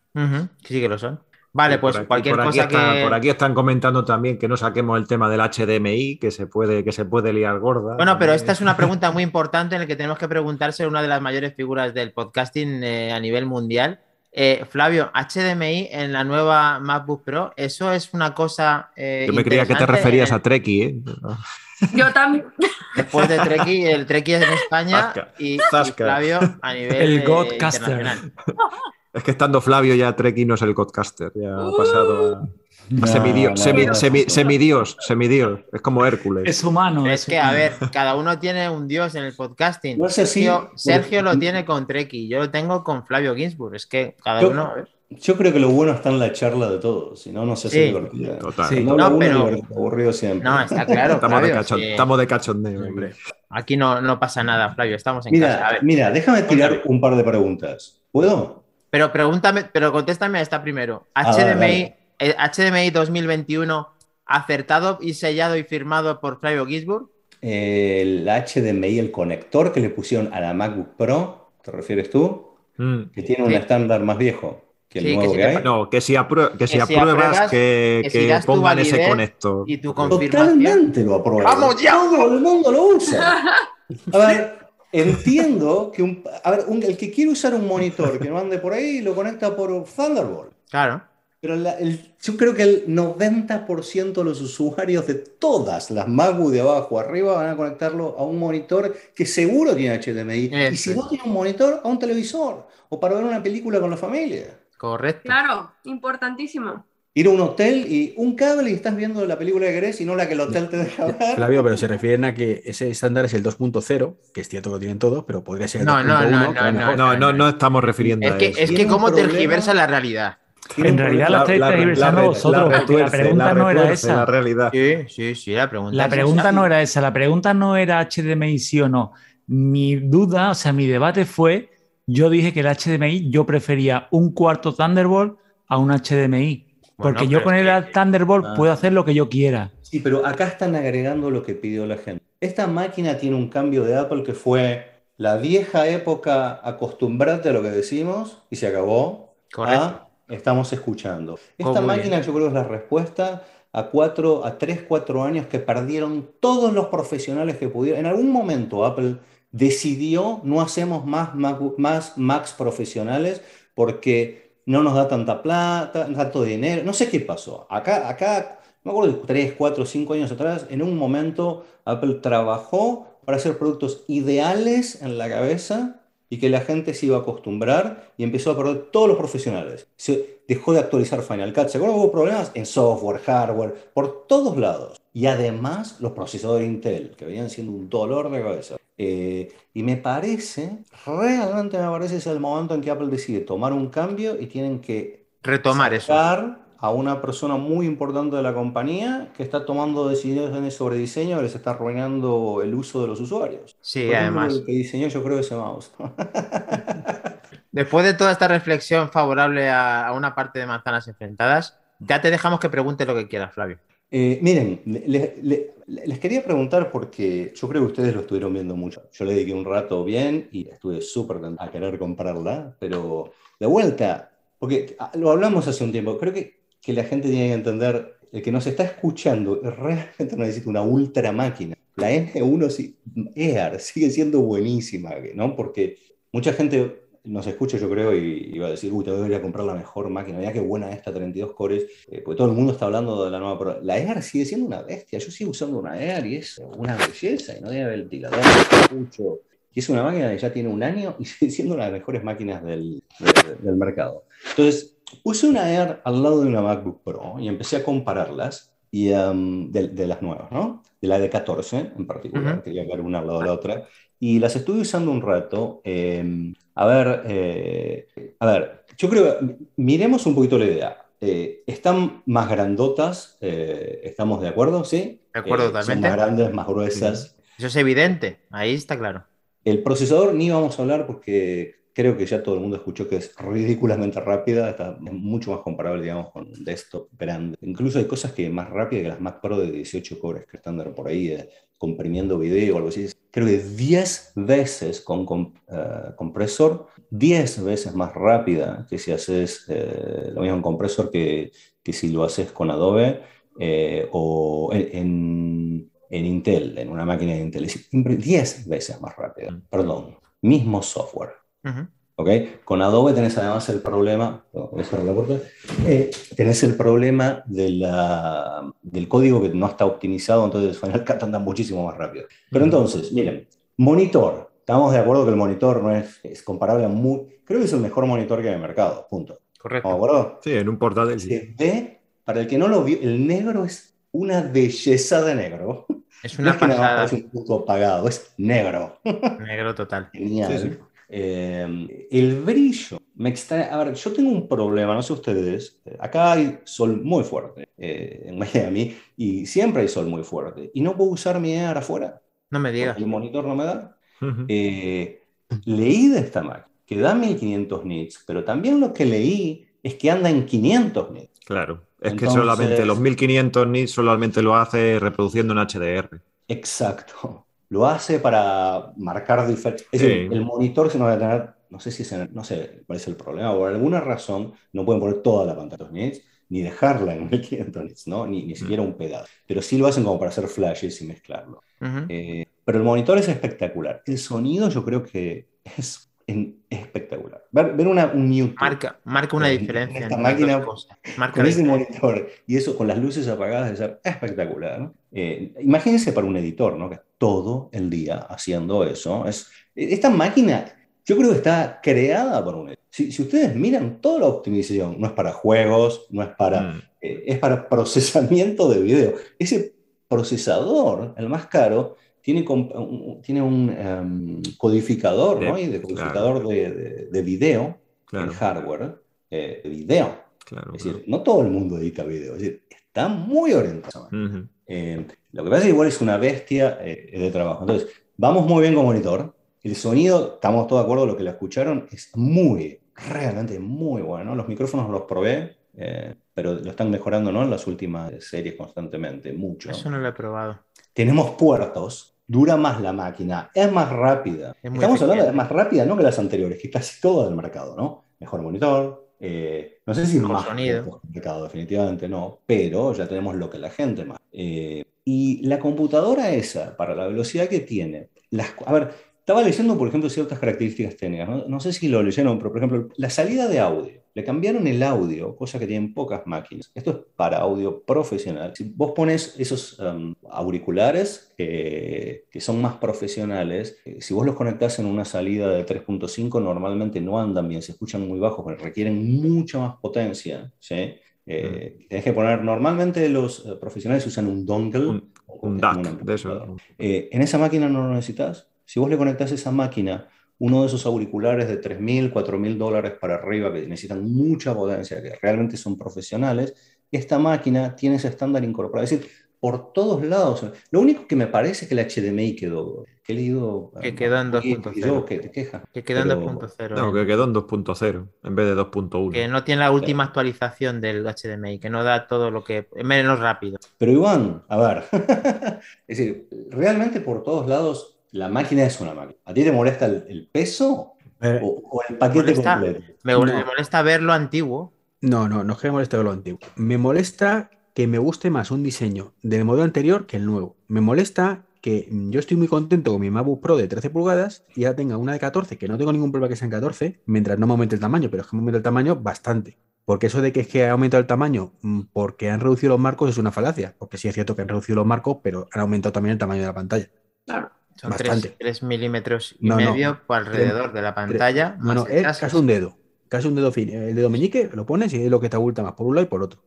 Sí, que lo son. Vale, pues cualquier cosa que... Por aquí están comentando también que no saquemos el tema del HDMI, que se puede, que se puede liar gorda. Bueno, pero esta es una pregunta muy importante en la que tenemos que preguntarse una de las mayores figuras del podcasting eh, a nivel mundial. Eh, Flavio, HDMI en la nueva MacBook Pro, ¿eso es una cosa. Eh, Yo me creía que te referías a Treki, ¿eh? Yo también. Después de Treki, el Treki es en España y, Flavio a nivel. El Godcaster. Es que estando Flavio ya Treki no es el Godcaster, ya ha pasado a semidios, semidios, semidios. Es como Hércules. Es humano. Es, que, a ver, cada uno tiene un dios en el podcasting. Sergio, Sergio lo tiene con Treki, yo lo tengo con Flavio Ginsburg. Es que cada uno. Yo creo que lo bueno está en la charla de todos, si no, no se hace divertido. Total. No, pero... aburrido siempre. No, está claro. estamos, de estamos, de cachondeo, hombre. Aquí no, no pasa nada, Flavio, estamos en mira, casa. Mira, déjame tirar un par de preguntas. ¿Puedo? Pero pregúntame, pero contéstame a esta primero. HDMI ah, HDMI 2021 acertado y sellado y firmado por Flavio Gisburg. El HDMI, el conector que le pusieron a la MacBook Pro, ¿te refieres tú? mm. que tiene un estándar más viejo que el nuevo que, hay. No, que si, que si, apruebas, que, que, pongan ese conector. Y tu Totalmente lo apruebo. ¡Vamos ya! Todo el mundo lo usa. A ver, entiendo que un, a ver, el que quiere usar un monitor que no ande por ahí lo conecta por Thunderbolt. Claro. Pero yo creo que el 90% de los usuarios de todas las MacBook de abajo arriba van a conectarlo a un monitor que seguro tiene HDMI. Y si no tiene un monitor, a un televisor. O para ver una película con la familia. Correcto. Claro, importantísimo. Ir a un hotel y un cable y estás viendo la película que querés y no la que el hotel te deja ver. Flavio, pero se refieren a que ese estándar es el 2.0, que es cierto que lo tienen todos, pero podría ser el no, 2.1. No, no, no, no, no, no, estamos refiriendo es a que, eso. Es que cómo tergiversa la realidad. En realidad la estáis tergiversando vosotros, la, la pregunta no era esa. La realidad. Sí, sí, sí, la pregunta. La pregunta no era esa, la pregunta no era HDMI sí o no. Mi duda, o sea, mi debate fue, yo dije que el HDMI yo prefería un cuarto Thunderbolt a un HDMI. Porque yo con el Thunderbolt ah. puedo hacer lo que yo quiera. Sí, pero acá están agregando lo que pidió la gente. Esta máquina tiene un cambio de Apple que fue la vieja época, acostumbrarte a lo que decimos y se acabó. Correcto estamos escuchando. Esta máquina yo creo es la respuesta a cuatro, a tres, cuatro años que perdieron todos los profesionales que pudieron. En algún momento Apple decidió no hacemos más, más Macs profesionales porque no nos da tanta plata, tanto dinero, no sé qué pasó. Acá, acá, me acuerdo de tres, cuatro, cinco años atrás, en un momento Apple trabajó para hacer productos ideales en la cabeza y que la gente se iba a acostumbrar y empezó a perder todos los profesionales. Se dejó de actualizar Final Cut. ¿Se acuerdan? Hubo problemas en software, hardware, por todos lados. Y además los procesadores Intel, que venían siendo un dolor de cabeza. Eh, y me parece, realmente me parece, es el momento en que Apple decide tomar un cambio y tienen que retomar eso a una persona muy importante de la compañía que está tomando decisiones sobre diseño que les está arruinando el uso de los usuarios. Sí, además. El que diseñó yo creo ese mouse. Después de toda esta reflexión favorable a, una parte de manzanas enfrentadas, ya te dejamos que pregunte lo que quieras, Flavio. Eh, miren, les quería preguntar porque yo creo que ustedes lo estuvieron viendo mucho. Yo le dediqué un rato bien y estuve súper a querer comprarla, pero de vuelta, porque lo hablamos hace un tiempo, creo que que la gente tiene que entender, el que nos está escuchando realmente necesita una ultra máquina. La M1 Air sigue siendo buenísima, ¿no? Porque mucha gente nos escucha, yo creo, y, va a decir, uy, te voy a comprar la mejor máquina, mira qué buena esta 32 cores, eh, porque todo el mundo está hablando de la nueva, la Air sigue siendo una bestia, yo sigo usando una Air y es una belleza, y no debe ventilador, mucho, y es una máquina que ya tiene un año y sigue siendo una de las mejores máquinas del, del mercado. Entonces, Puse una Air al lado de una MacBook Pro y empecé a compararlas y, um, de, las nuevas, ¿no? De la de 14 en particular, quería ver una al lado de la otra. Y las estuve usando un rato. Em, a ver, eh, a ver, yo creo, miremos un poquito la idea. Eh, están más grandotas, eh, ¿estamos de acuerdo? ¿Sí? De acuerdo totalmente. Son más grandes, más gruesas. Eso es evidente, ahí está claro. El procesador ni vamos a hablar porque creo que ya todo el mundo escuchó que es ridículamente rápida, está mucho más comparable, digamos, con desktop grande. Incluso hay cosas que más rápidas que las Mac Pro de 18 cores que están por ahí, eh, comprimiendo video o algo así. Creo que 10 veces con, eh, compresor, 10 veces más rápida que si haces eh, lo mismo en compresor que, que, si lo haces con Adobe o en, en, Intel, en una máquina de Intel. Es 10 veces más rápida. Mm. Perdón, mismo software. Con Adobe tenés además el problema, eh, tenés el problema del código que no está optimizado, entonces Final Cut anda muchísimo más rápido. Pero entonces, miren, monitor. Estamos de acuerdo que el monitor no es, es comparable a muy... Creo que es el mejor monitor que hay en el mercado, punto. Correcto. ¿Estamos de acuerdo? Sí, en un portátil. Se ve, para el que no lo vio, el negro es una belleza de negro. Es una pasada. Es un punto apagado, es negro. Negro total. Genial. Eh, el brillo me extrae. A ver, yo tengo un problema, no sé ustedes. Acá hay sol muy fuerte eh, en Miami y siempre hay sol muy fuerte. Y no puedo usar mi air afuera. No me digas. El monitor no me da. Eh, leí de esta Mac que da 1500 nits, pero también lo que leí es que anda en 500 nits. Claro, es que solamente los 1500 nits solamente lo hace reproduciendo en HDR. Exacto lo hace para marcar diferencia. Es decir, el monitor se nos va a tener no sé si es no sé cuál es el problema, por alguna razón no pueden poner toda la pantalla nits, ni dejarla en 1500 nits, ¿no? Ni, ni siquiera un pedazo. Pero sí lo hacen como para hacer flashes y mezclarlo. Eh, pero el monitor es espectacular. El sonido yo creo que es espectacular. Ver, una, un YouTube. Marca, marca una diferencia. esta máquina con ese monitor y eso con las luces apagadas es espectacular. Eh, imagínense para un editor, ¿no? Que todo el día haciendo eso. Es, esta máquina yo creo que está creada para un editor. Si, si ustedes miran toda la optimización, no es para juegos, no es para... Mm. Eh, es para procesamiento de video. Ese procesador, el más caro, tiene, tiene un em, codificador, ¿no? Y de codificador de, de, video en hardware, eh, de video. es decir, no todo el mundo edita video, es decir, está muy orientado. Eh, lo que pasa es que igual es una bestia eh, de trabajo. Entonces, vamos muy bien con monitor. El sonido, estamos todos de acuerdo, lo que la escucharon es muy, realmente muy bueno. Los micrófonos los probé, pero lo están mejorando ¿no? en las últimas series constantemente, mucho. Eso no lo he probado. Tenemos puertos dura más la máquina, es más rápida. Estamos hablando de más rápida, no que las anteriores, que casi todo del mercado, ¿no? Mejor monitor, eh, no sé si más sonido. mercado, definitivamente no, pero ya tenemos lo que la gente más. Eh, y la computadora esa, para la velocidad que tiene, las, a ver, estaba leyendo, por ejemplo, ciertas características técnicas, no, no sé si lo leyeron, pero por ejemplo, la salida de audio. Le cambiaron el audio, cosa que tienen pocas máquinas. Esto es para audio profesional. Si vos pones esos um, auriculares que son más profesionales, eh, si vos los conectás en una salida de 3.5, normalmente no andan bien, se escuchan muy bajos, requieren mucha más potencia. ¿sí? Eh, mm. Tienes que poner, normalmente los eh, profesionales usan un dongle. Un, un DAC, de eso. en esa máquina no lo necesitas. Si vos le conectás esa máquina uno de esos auriculares de 3.000, 4.000 dólares para arriba que necesitan mucha potencia, que realmente son profesionales, esta máquina tiene ese estándar incorporado. Es decir, por todos lados. Lo único que me parece es que el HDMI quedó. Que he leído. Que quedó en 2.0. Que te queja. Que quedó en 2.0. No, que quedó en 2.0 en vez de 2.1. Que no tiene la última actualización del HDMI, que no da todo lo que. menos rápido. Pero Iván, a ver. es decir, realmente por todos lados la máquina es una máquina. ¿A ti te molesta el, peso o, el paquete completo? Me, molesta verlo antiguo. No, no, no es que me moleste verlo antiguo. Me molesta que me guste más un diseño del modelo anterior que el nuevo. Me molesta que yo estoy muy contento con mi MacBook Pro de 13 pulgadas y ya tenga una de 14, que no tengo ningún problema que sea en 14, mientras no me aumente el tamaño, pero es que me aumente el tamaño bastante. Porque eso de que es que ha aumentado el tamaño mm, porque han reducido los marcos es una falacia. Porque sí es cierto que han reducido los marcos, pero han aumentado también el tamaño de la pantalla. Claro. Son 3, milímetros y medio por alrededor de la pantalla. No, es casi un dedo. Casi un dedo fin. El dedo meñique lo pones y es lo que te abulta más por un lado y por otro.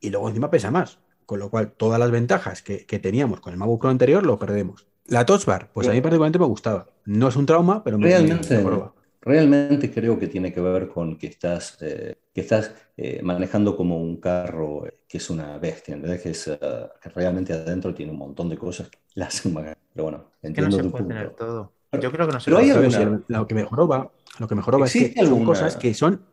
Y luego encima pesa más. Con lo cual, todas las ventajas que, teníamos con el MacBook Pro anterior lo perdemos. La Touch Bar, pues a mí particularmente me gustaba. No es un trauma, pero me, realmente, realmente creo que tiene que ver con que estás, eh, que estás eh, manejando como un carro eh, que es una bestia, Que, es, que realmente adentro tiene un montón de cosas que la hacen Pero bueno, entiendo que no se puede tener todo. Yo creo que no se pero puede. Lo que mejoró va, lo que mejoró es que son cosas que son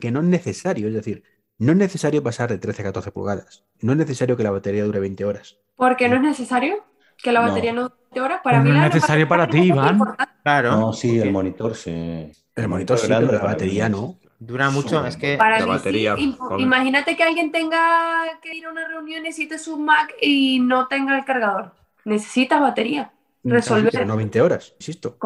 que no es necesario, es decir, no es necesario pasar de 13 a 14 pulgadas. No es necesario que la batería dure 20 horas. ¿Por qué no es necesario que la batería no, dure 20 horas? Para mí no es necesario para ti, Iván. Claro. No, sí, el monitor sí. El monitor sí, pero la batería no. Dura mucho, es que la batería. Imagínate que alguien tenga que ir a una reunión, necesite su Mac y no tenga el cargador. Necesitas batería. Resolver. No 20 horas, insisto.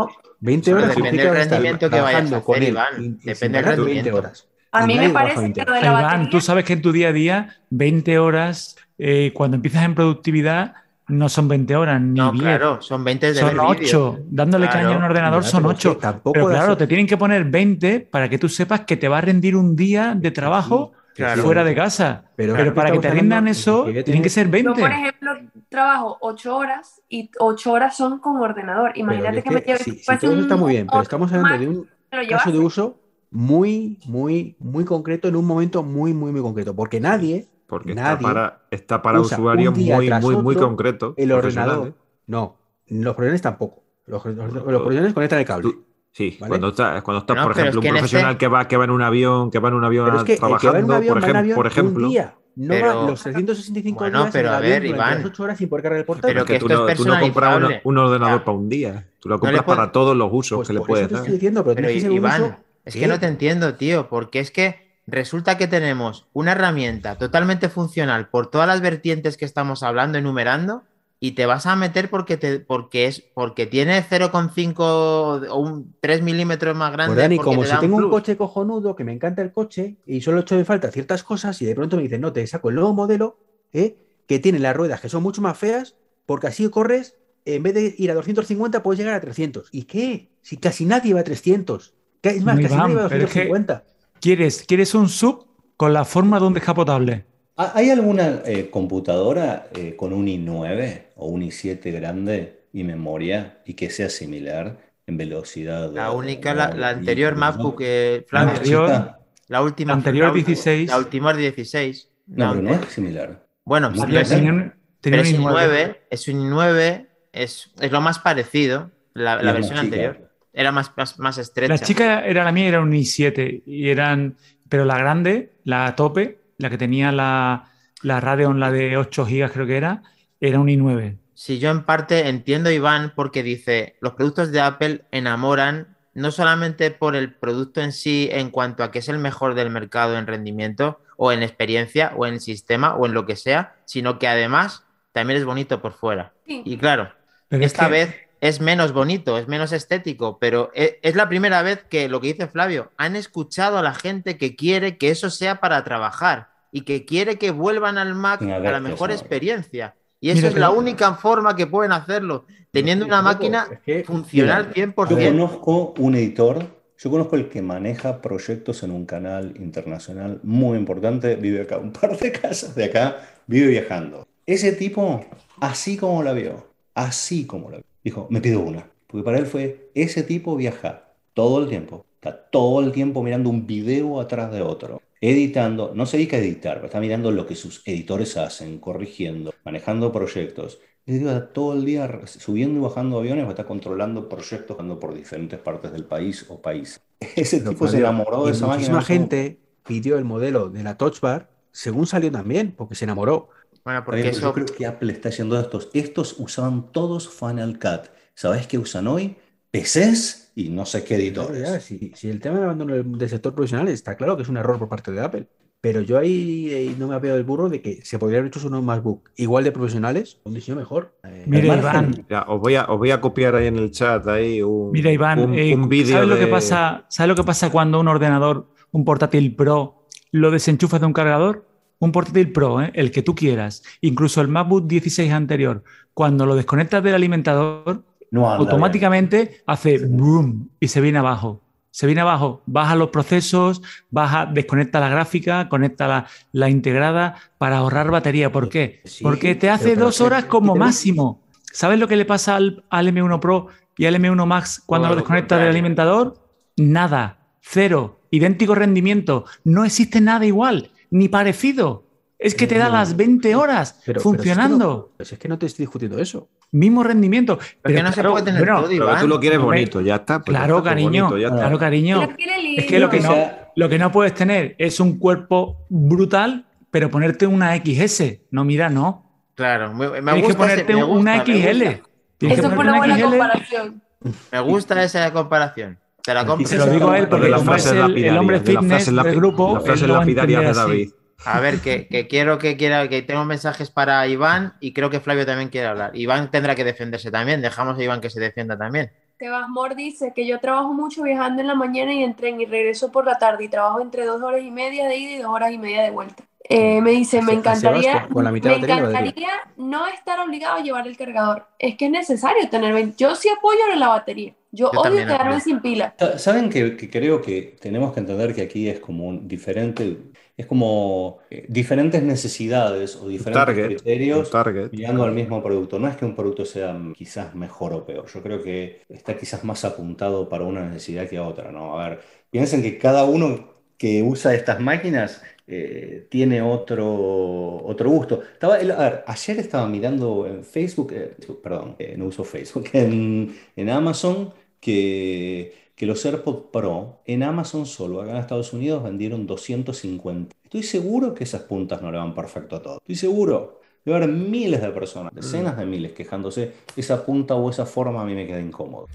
20 horas. Depende del rendimiento que vayas a hacer, Iván. Depende del rendimiento. horas. A mí me parece que lo de la Iván, tú sabes que en tu día a día, 20 horas, eh, cuando empiezas en productividad, no son 20 horas, ni no, claro, son 20 de Son 8. Dándole caña a un ordenador son 8. Pero claro, te tienen que poner 20 para que tú sepas que te va a rendir un día de trabajo fuera de casa. Pero, para que te rindan eso, tienen que ser 20. Yo, por ejemplo, trabajo 8 horas y 8 horas son con ordenador. Imagínate que, me lleve. Sí, todo eso está muy bien, pero estamos hablando de un caso de uso muy, muy, muy concreto en un momento muy, muy, muy concreto. Porque nadie porque está para, está para usuarios muy, muy, muy concretos. El ordenador. No, los profesionales tampoco. Los, los, conectan el cable. Sí, cuando está, cuando está por ejemplo, un profesional que, va, que va en un avión, que va en un avión trabajando, por, ejemplo, por ejemplo. Un día, no va los 365 bueno, días pero a ver, Iván, las 8 horas sin poder cargar el portátil. Pero que tú, no, tú no compras un ordenador para un día. Tú lo compras para todos los usos pues que le puedes dar. Diciendo, pero, Iván, es que no te entiendo, tío, porque es que resulta que tenemos una herramienta totalmente funcional por todas las vertientes que estamos hablando, enumerando, y te vas a meter porque, te, porque, es, porque tiene 0,5 o un 3 milímetros más grande. Pues Dani, como si tengo un, coche cojonudo, que me encanta el coche y solo he hecho de falta ciertas cosas y de pronto me dicen, no, te saco el nuevo modelo ¿eh? que tiene las ruedas que son mucho más feas porque así corres, en vez de ir a 250 puedes llegar a 300. ¿Y qué? Si casi nadie va a 300. Es más, casi nadie va a 250. ¿quieres, ¿Quieres un sub con la forma de un descapotable? ¿Hay alguna eh, computadora eh, con un i9 o un i7 grande y memoria y que sea similar en velocidad? La única, la, anterior MacBook, eh, la anterior, la última. anterior 16. La última 16. No, pero no es similar. Bueno, pero, es, un i9, es un i9, es, es lo más parecido, la, versión anterior. Era más, más, más, estrecha. La chica era la mía, era un i7 y eran, pero la grande, la tope, la que tenía la, la Radeon, la de 8 GB creo que era, era un i9. Sí, yo en parte entiendo Iván porque dice, los productos de Apple enamoran no solamente por el producto en sí en cuanto a que es el mejor del mercado en rendimiento o en experiencia o en sistema o en lo que sea, sino que además también es bonito por fuera. Y claro, esta vez es menos bonito, es menos estético, pero e, es, la primera vez que lo que dice Flavio, han escuchado a la gente que quiere que eso sea para trabajar y que quiere que vuelvan al Mac a, la mejor experiencia. Y esa es la única forma que pueden hacerlo, teniendo una máquina funcional 100%. Yo conozco un editor, yo conozco el que maneja proyectos en un canal internacional muy importante, vive acá, un par de casas de acá, vive viajando. Ese tipo, así como la vio, así como la vio, Dijo, me pido una. Porque para él fue, ese tipo viaja todo el tiempo. Está todo el tiempo mirando un video atrás de otro. Editando, no se dedica a editar, pero está mirando lo que sus editores hacen, corrigiendo, manejando proyectos. Y está todo el día subiendo y bajando aviones, está controlando proyectos andando por diferentes partes del país o país. Ese tipo se enamoró de esa máquina. Muchísima gente pidió el modelo de la Touch Bar según salió también, porque se enamoró. Bueno, porque eso... Yo creo que Apple está haciendo estos. Estos usaban todos Final Cut. ¿Sabes qué usan hoy? PCs y no sé qué editores. si, el tema de abandono del, sector profesional está claro que es un error por parte de Apple. Pero yo ahí eh, no me apego del burro de que se podría haber hecho unos MacBook igual de profesionales, un diseño mejor. Eh, Mira, Iván. os, voy a, os voy a copiar ahí en el chat ahí un, Mira, Iván, un, eh, vídeo. ¿sabes, lo que pasa, ¿Sabes lo que pasa cuando un ordenador, un portátil Pro, lo desenchufas de un cargador? un portátil Pro, ¿eh? el que tú quieras, incluso el MacBook 16 anterior, cuando lo desconectas del alimentador, automáticamente hace boom y se viene abajo. Se viene abajo, baja los procesos, baja, desconecta la gráfica, conecta la, integrada para ahorrar batería. ¿Por qué? Porque te hace dos horas como máximo. ¿Sabes lo que le pasa al, M1 Pro y al M1 Max cuando lo desconecta del alimentador? Nada, cero, idéntico rendimiento, no existe nada igual ni parecido. Es que te da las 20 horas funcionando. Pero es, que no, te estoy discutiendo eso. Mismo rendimiento. Pero, no se puede tener todo, Pero tú lo quieres bonito, ya está. Pues claro, cariño. claro, cariño. Es que lo que, no, lo que no puedes tener es un cuerpo brutal, pero ponerte una XS. No, mira, no. Claro, me, me Tienes que ponerte una XL. Eso fue una buena comparación. Me gusta esa comparación. Te la compro. Se lo digo a él porque como es el, hombre fitness del grupo, la frase lapidaria de David. A ver, que, quiero que quiera, que tengo mensajes para Iván y creo que Flavio también quiere hablar. Iván tendrá que defenderse también. Dejamos a Iván que se defienda también. Tebasmor dice que yo trabajo mucho viajando en la mañana y en tren y regreso por la tarde y trabajo entre dos horas y media de ida y dos horas y media de vuelta. Eh, me dice, me encantaría, me encantaría no estar obligado a llevar el cargador. Es que es necesario tener, yo sí apoyo en la batería. Yo, odio quedarme sin pila. Saben que, creo que tenemos que entender que aquí es como un diferente, es como eh, diferentes necesidades o diferentes criterios mirando al mismo producto. No es que un producto sea quizás mejor o peor. Yo creo que está quizás más apuntado para una necesidad que a otra. ¿no? A ver, piensen que cada uno que usa estas máquinas eh, tiene otro, otro gusto. Estaba, a ver, ayer estaba mirando en Facebook, eh, perdón, no uso Facebook, en, en Amazon que los AirPods Pro en Amazon solo, acá en Estados Unidos, vendieron 250. Estoy seguro que esas puntas no le van perfecto a todos. Estoy seguro. Debe haber miles de personas, decenas de miles quejándose. Esa punta o esa forma a mí me queda incómodo.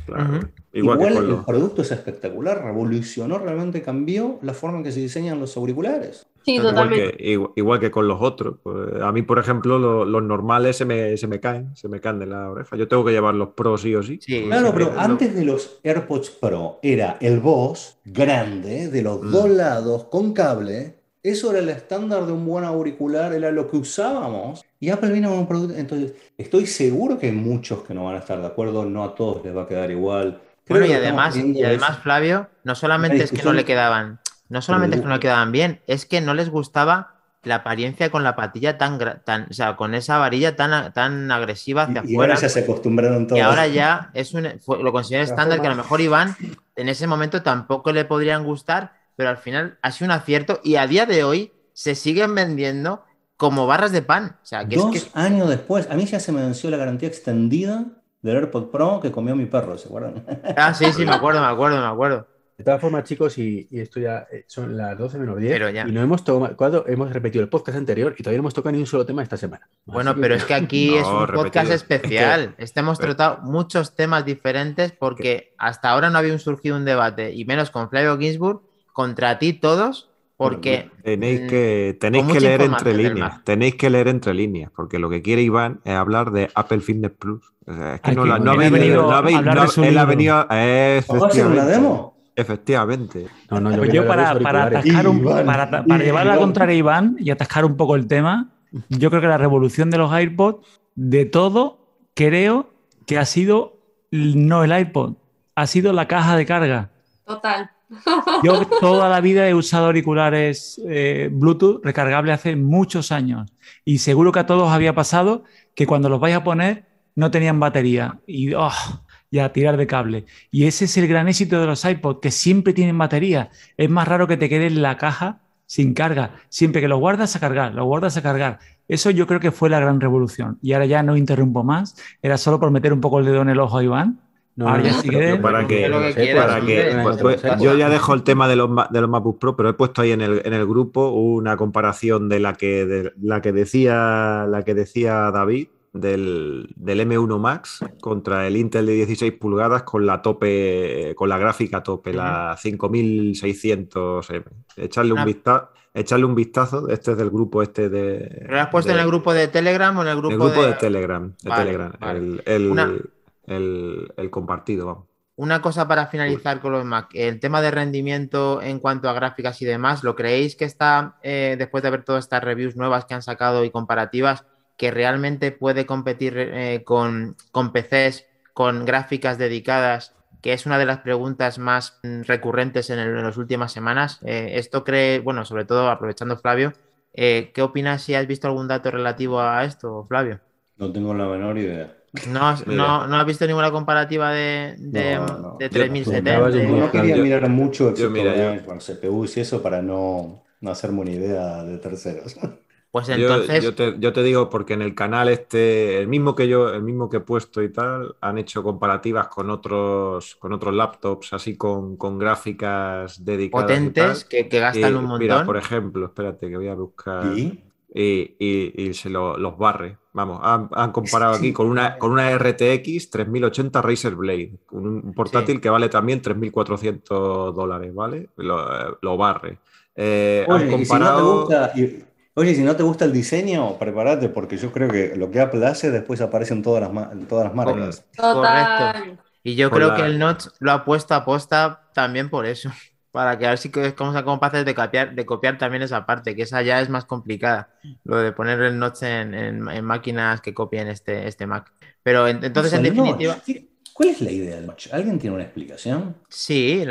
Igual, el producto es espectacular, revolucionó, realmente cambió la forma en que se diseñan los auriculares. Sí, totalmente. Igual que, con los otros. Pues, a mí, por ejemplo, los normales se me, se me, caen, se me caen de la oreja. Yo tengo que llevar los Pro sí o sí. claro, pero antes de los AirPods Pro era el Boss grande, de los mm. dos lados, con cable. Eso era el estándar de un buen auricular, era lo que usábamos. Y Apple vino con un producto. Entonces, estoy seguro que hay muchos que no van a estar de acuerdo, no a todos les va a quedar igual. bueno, y además, y además, Flavio, no solamente es que no le quedaban no solamente es que no le quedaban bien, es que no les gustaba la apariencia con la patilla tan, tan o sea, con esa varilla tan, tan agresiva hacia afuera. Y ahora ya se acostumbraron todos. Y ahora ya es un, lo considero estándar que a lo mejor Iván en ese momento tampoco le podrían gustar, pero al final ha sido un acierto y a día de hoy se siguen vendiendo como barras de pan. O sea, que Dos es que... años después, a mí ya se me venció la garantía extendida del AirPod Pro que comió mi perro, ¿se acuerdan? Ah, sí, sí, me acuerdo, me acuerdo, me acuerdo. De todas formas, chicos, y, esto ya eh, son las 12 menos 10. Y no hemos tomado, hemos repetido el podcast anterior y todavía no hemos tocado ni un solo tema esta semana. Bueno, pero es que aquí es un podcast especial. este hemos tratado muchos temas diferentes porque hasta ahora no había surgido un debate, y menos con Flavio Ginsburg, contra ti todos, porque. Tenéis que, tenéis que leer entre líneas. Tenéis que leer entre líneas, porque lo que quiere Iván es hablar de Apple Fitness Plus. es que no, no, habéis venido. No habéis, él ha venido. ¿Vamos a hacer una demo? Efectivamente. Pues yo, para, para, para, llevar a la contraria a Iván y atascar un poco el tema, yo creo que la revolución de los AirPods, de todo, creo que ha sido no el iPod, ha sido la caja de carga. Total. Yo toda la vida he usado auriculares eh, Bluetooth recargables hace muchos años y seguro que a todos había pasado que cuando los vais a poner no tenían batería y oh, y a tirar de cable. Y ese es el gran éxito de los iPods, que siempre tienen batería. Es más raro que te quede en la caja sin carga. Siempre que lo guardas a cargar, lo guardas a cargar. Eso yo creo que fue la gran revolución. Y ahora ya no interrumpo más. Era solo por meter un poco el dedo en el ojo a Iván. No, ahora ya para que, para que pues, pues, yo ya dejo el tema de los, de los MacBook Pro, pero he puesto ahí en el, en el grupo una comparación de la que, de la que decía la que decía David del, M1 Max contra el Intel de 16 pulgadas con la tope, con la gráfica tope, la 5600M. Echarle un, vistazo, echarle un vistazo. Este es del grupo este de. ¿Lo has puesto en el grupo de Telegram o en el grupo, el grupo de... Telegram? De Telegram El, compartido, vamos. Una cosa para finalizar con los Mac, el tema de rendimiento en cuanto a gráficas y demás, ¿lo creéis que está, eh, después de ver todas estas reviews nuevas que han sacado y comparativas, que realmente puede competir eh, con, con, PCs, con gráficas dedicadas, que es una de las preguntas más mm, recurrentes en, las últimas semanas. Eh, esto cree, bueno, sobre todo aprovechando Flavio, eh, ¿qué opinas si has visto algún dato relativo a esto, Flavio? No tengo la menor idea. ¿No has, no, visto ninguna comparativa de, de, de 3070? no quería mirar mucho con CPU y eso para no, no hacerme una idea de terceros. Pues entonces. Yo, te, digo, porque en el canal este, el mismo que yo, el mismo que he puesto y tal, han hecho comparativas con otros, con otros laptops, así con, gráficas dedicadas. Potentes, que, gastan un montón. Mira, por ejemplo, espérate que voy a buscar. ¿Y? Se los barre. Vamos, han, comparado aquí con una, con una RTX 3080 Razer Blade, un, portátil que vale también 3.400 dólares, ¿vale? Lo, barre. Eh, han comparado... Oye, si no te gusta el diseño, prepárate, porque yo creo que lo que Apple hace después aparece en todas las, todas las marcas. Correcto. Y yo creo que el Notch lo ha puesto a posta también por eso. Para que a ver si somos capaces de copiar, de copiar también esa parte, que esa ya es más complicada. Lo de poner el Notch en, máquinas que copien este, este Mac. Pero entonces, en definitiva. ¿Cuál es la idea del notch? ¿Alguien tiene una explicación? Sí,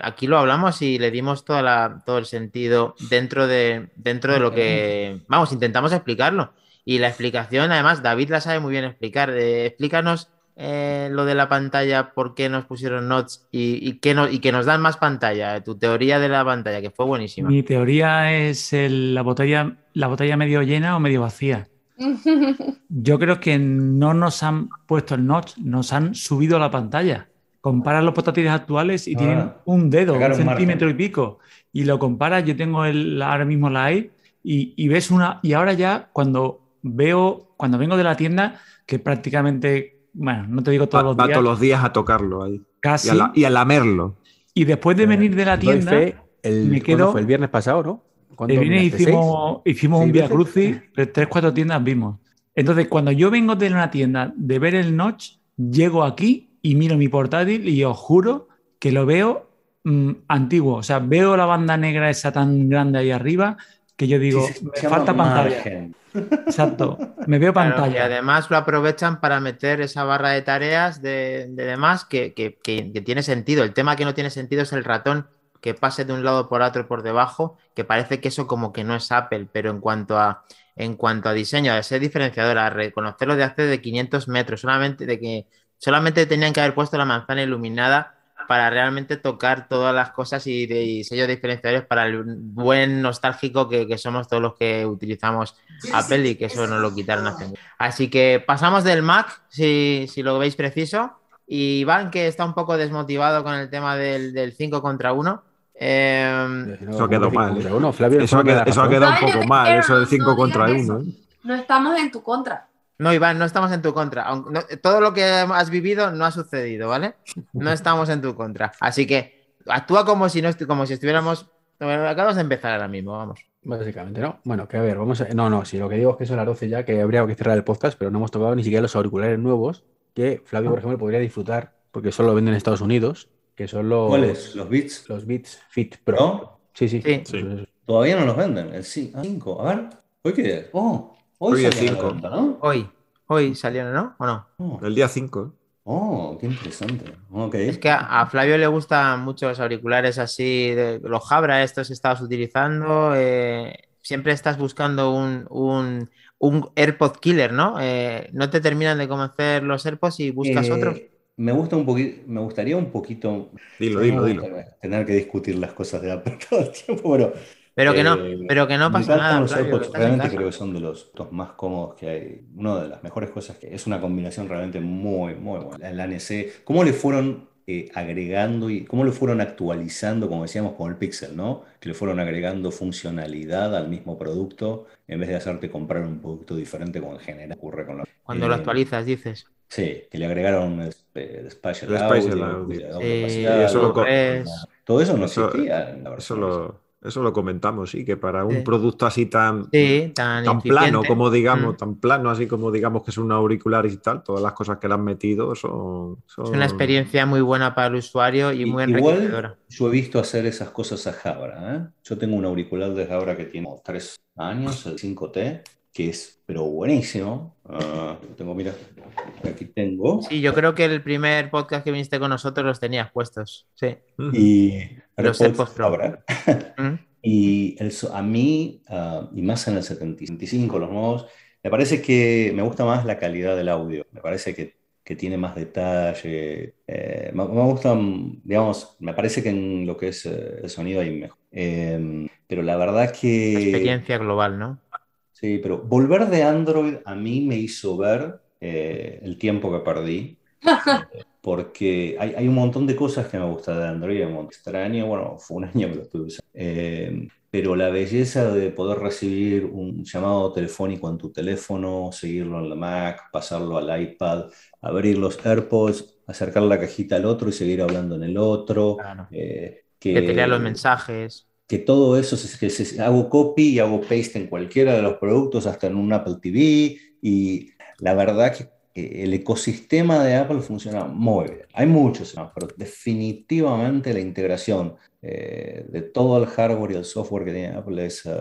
aquí lo hablamos y le dimos toda todo el sentido dentro de, dentro de lo que, vamos, intentamos explicarlo. Y la explicación, además, David la sabe muy bien explicar. explícanos eh, lo de la pantalla, por qué nos pusieron notes y, que nos dan más pantalla, tu teoría de la pantalla, que fue buenísima. Mi teoría es la, botella, la botella medio llena o medio vacía. Yo creo que no nos han puesto el notch, nos han subido la pantalla. comparas los portátiles actuales y tienen Ah, un dedo, un centímetro margen. y pico. Y lo comparas, yo tengo el, ahora mismo la i y, y ves una. Y ahora ya, cuando veo, cuando vengo de la tienda, que prácticamente, bueno, no te digo todos Va, los va días, todos los días a tocarlo ahí. casi. Y a, la- y a lamerlo. Y después de venir de la tienda, fe, el, me ¿cuándo quedo- fue? el viernes pasado, ¿no? ¿Cuándo el viernes hicimos, hicimos ¿Seis un Via? Crucis, tres, cuatro tiendas vimos. Entonces, cuando yo vengo de una tienda de ver el notch, llego aquí y miro mi portátil y os juro que lo veo mm, antiguo. O sea, veo la banda negra esa tan grande ahí arriba que yo digo, Sí, me falta pantalla. margen. Exacto, me veo Claro, y pantalla. además lo aprovechan para meter esa barra de tareas de, de demás que, que- que- que tiene sentido. El tema que no tiene sentido es el ratón que pase de un lado por otro por debajo, que parece que eso como que no es Apple, pero en cuanto a, en cuanto a diseño, a ser diferenciadora, a reconocerlo de hace de 500 metros, solamente de que solamente tenían que haber puesto la manzana iluminada para realmente tocar todas las cosas y, de- y sellos diferenciadores para el buen nostálgico que, que somos todos los que utilizamos Apple y que eso nos lo quitaron hace. Así que pasamos del Mac, si, si lo veis preciso. Y Iván, que está un poco desmotivado con el tema del, del 5 contra 1. Eh, Eso ha quedado mal, ¿eh? Uno, Flavio, Eso ha, quedado, eso ha quedado un poco mal, eso de no 5 digas contra eso. 1. No estamos en tu contra. No, Iván, no estamos en tu contra. Aunque no- todo lo que has vivido no ha sucedido, ¿vale? No estamos en tu contra. Así que actúa como si, no estu- como si estuviéramos... bueno, acabamos de empezar ahora mismo, vamos. Básicamente, ¿no? Bueno, que a ver, vamos a... No, no, si lo que digo es que son las 12 ya, que habría que cerrar el podcast, pero no hemos tocado ni siquiera los auriculares nuevos, que Flavio, por ejemplo, podría disfrutar, porque solo lo venden en Estados Unidos, que son los... ¿Cuáles? ¿Los Beats? Los Beats Fit Pro. ¿No? Sí, sí. Sí. Todavía no los venden. El 5. A ver. ¿Hoy qué es? Oh, hoy, Hoy cinco. venta, ¿no? Hoy, hoy salieron, ¿no? ¿O no? Oh, El día 5. oh, qué interesante. Es que a, a Flavio le gustan mucho los auriculares así, de, los Jabra estos que estabas utilizando. eh, siempre estás buscando un, un, un AirPod killer, ¿no? Eh, no te terminan de convencer los AirPods y buscas Eh, otro. Me gusta un poquito, me gustaría un poquito Dilo, dilo, dilo. tener que discutir las cosas de Apple todo el tiempo, pero Pero que no, eh, pero que no pasa nada. los AirPods, realmente creo que son de los, los más cómodos que hay. Una de las mejores cosas que es una combinación realmente muy, muy buena. El ANC, ¿cómo le fueron eh, agregando y cómo le fueron actualizando, como decíamos con el Pixel, ¿no? Que le fueron agregando funcionalidad al mismo producto en vez de hacerte comprar un producto diferente como en general ocurre con los... Cuando lo eh, actualizas, dices. Sí, que le agregaron el Spatial Audio, eso todo eso no Eso- existía en la Eso versión lo, eso lo comentamos, sí, que para un Sí. producto así tan, Sí, tan, tan plano como digamos, Mm. tan plano así como digamos que es un auricular y tal, todas las cosas que le han metido son... son- Es una experiencia muy buena para el usuario y I- muy Igual enriquecedora. yo he visto hacer esas cosas a Jabra. ¿eh? Yo tengo un auricular de Jabra que tiene como tres años, el 5T, que es pero buenísimo. Lo tengo, mira, aquí tengo. Sí, yo creo que el primer podcast que viniste con nosotros los tenías puestos. Sí. Y Los AirPods Pro. Mm. Y el a mí, ah, y más en el 75, los nuevos, me parece que me gusta más la calidad del audio. Me parece que, que tiene más detalle. Eh, me, me gusta, digamos, me parece que en lo que es eh, el sonido hay mejor. Eh, pero la verdad que... Experiencia global, ¿no? Sí, pero volver de Android a mí me hizo ver eh, el tiempo que perdí. Porque hay, hay un montón de cosas que me gustan de Android, un montón extraño, bueno, fue un año que lo estuve usando. Eh, pero la belleza de poder recibir un llamado telefónico en tu teléfono, seguirlo en la Mac, pasarlo al iPad, abrir los AirPods, acercar la cajita al otro y seguir hablando en el otro. Claro. eh, Que te lea los mensajes. Que todo eso, se- que se- hago copy y hago paste en cualquiera de los productos, hasta en un Apple TV, y la verdad que el ecosistema de Apple funciona muy bien. Hay muchos, pero definitivamente la integración eh, de todo el hardware y el software que tiene Apple es, eh,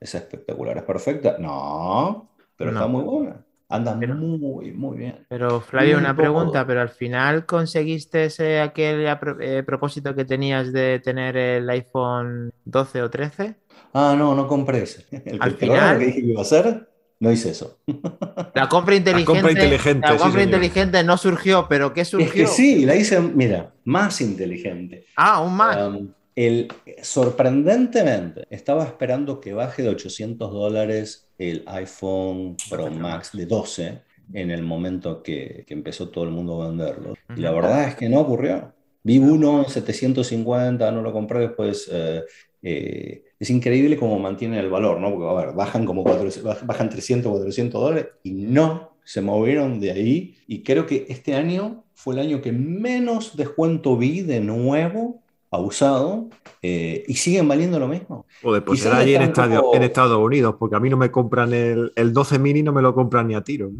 es espectacular. ¿Es perfecta? No, pero No. está muy buena. Anda Pero- muy, muy bien. Pero Flavio, Muy una cómodo. pregunta, pero al final conseguiste ese aquel eh, propósito que tenías de tener el iPhone 12 o 13? Ah, no, no compré ese. El, Al programa final- que dije que iba a hacer, no hice eso. La compra inteligente. compra inteligente, la compra inteligente no surgió, pero ¿qué Es surgió? que sí, la hice, mira, más inteligente. Ah, un Mac. Um, el, sorprendentemente, estaba esperando que baje de 800 dólares el iPhone Pro Max de 12 en el momento que, que empezó todo el mundo a venderlos. Y la verdad es que no ocurrió. Vi uno en 750, no lo compré después. Eh, eh, es increíble cómo mantienen el valor, ¿no? Porque, a ver, bajan como bajan 300, 400 dólares y no se movieron de ahí. Y creo que este año fue el año que menos descuento vi de nuevo usado eh, y siguen valiendo lo mismo. O de pues allí en, en, Estados Unidos, porque a mí no me compran el, el 12 mini, no me lo compran ni a tiro.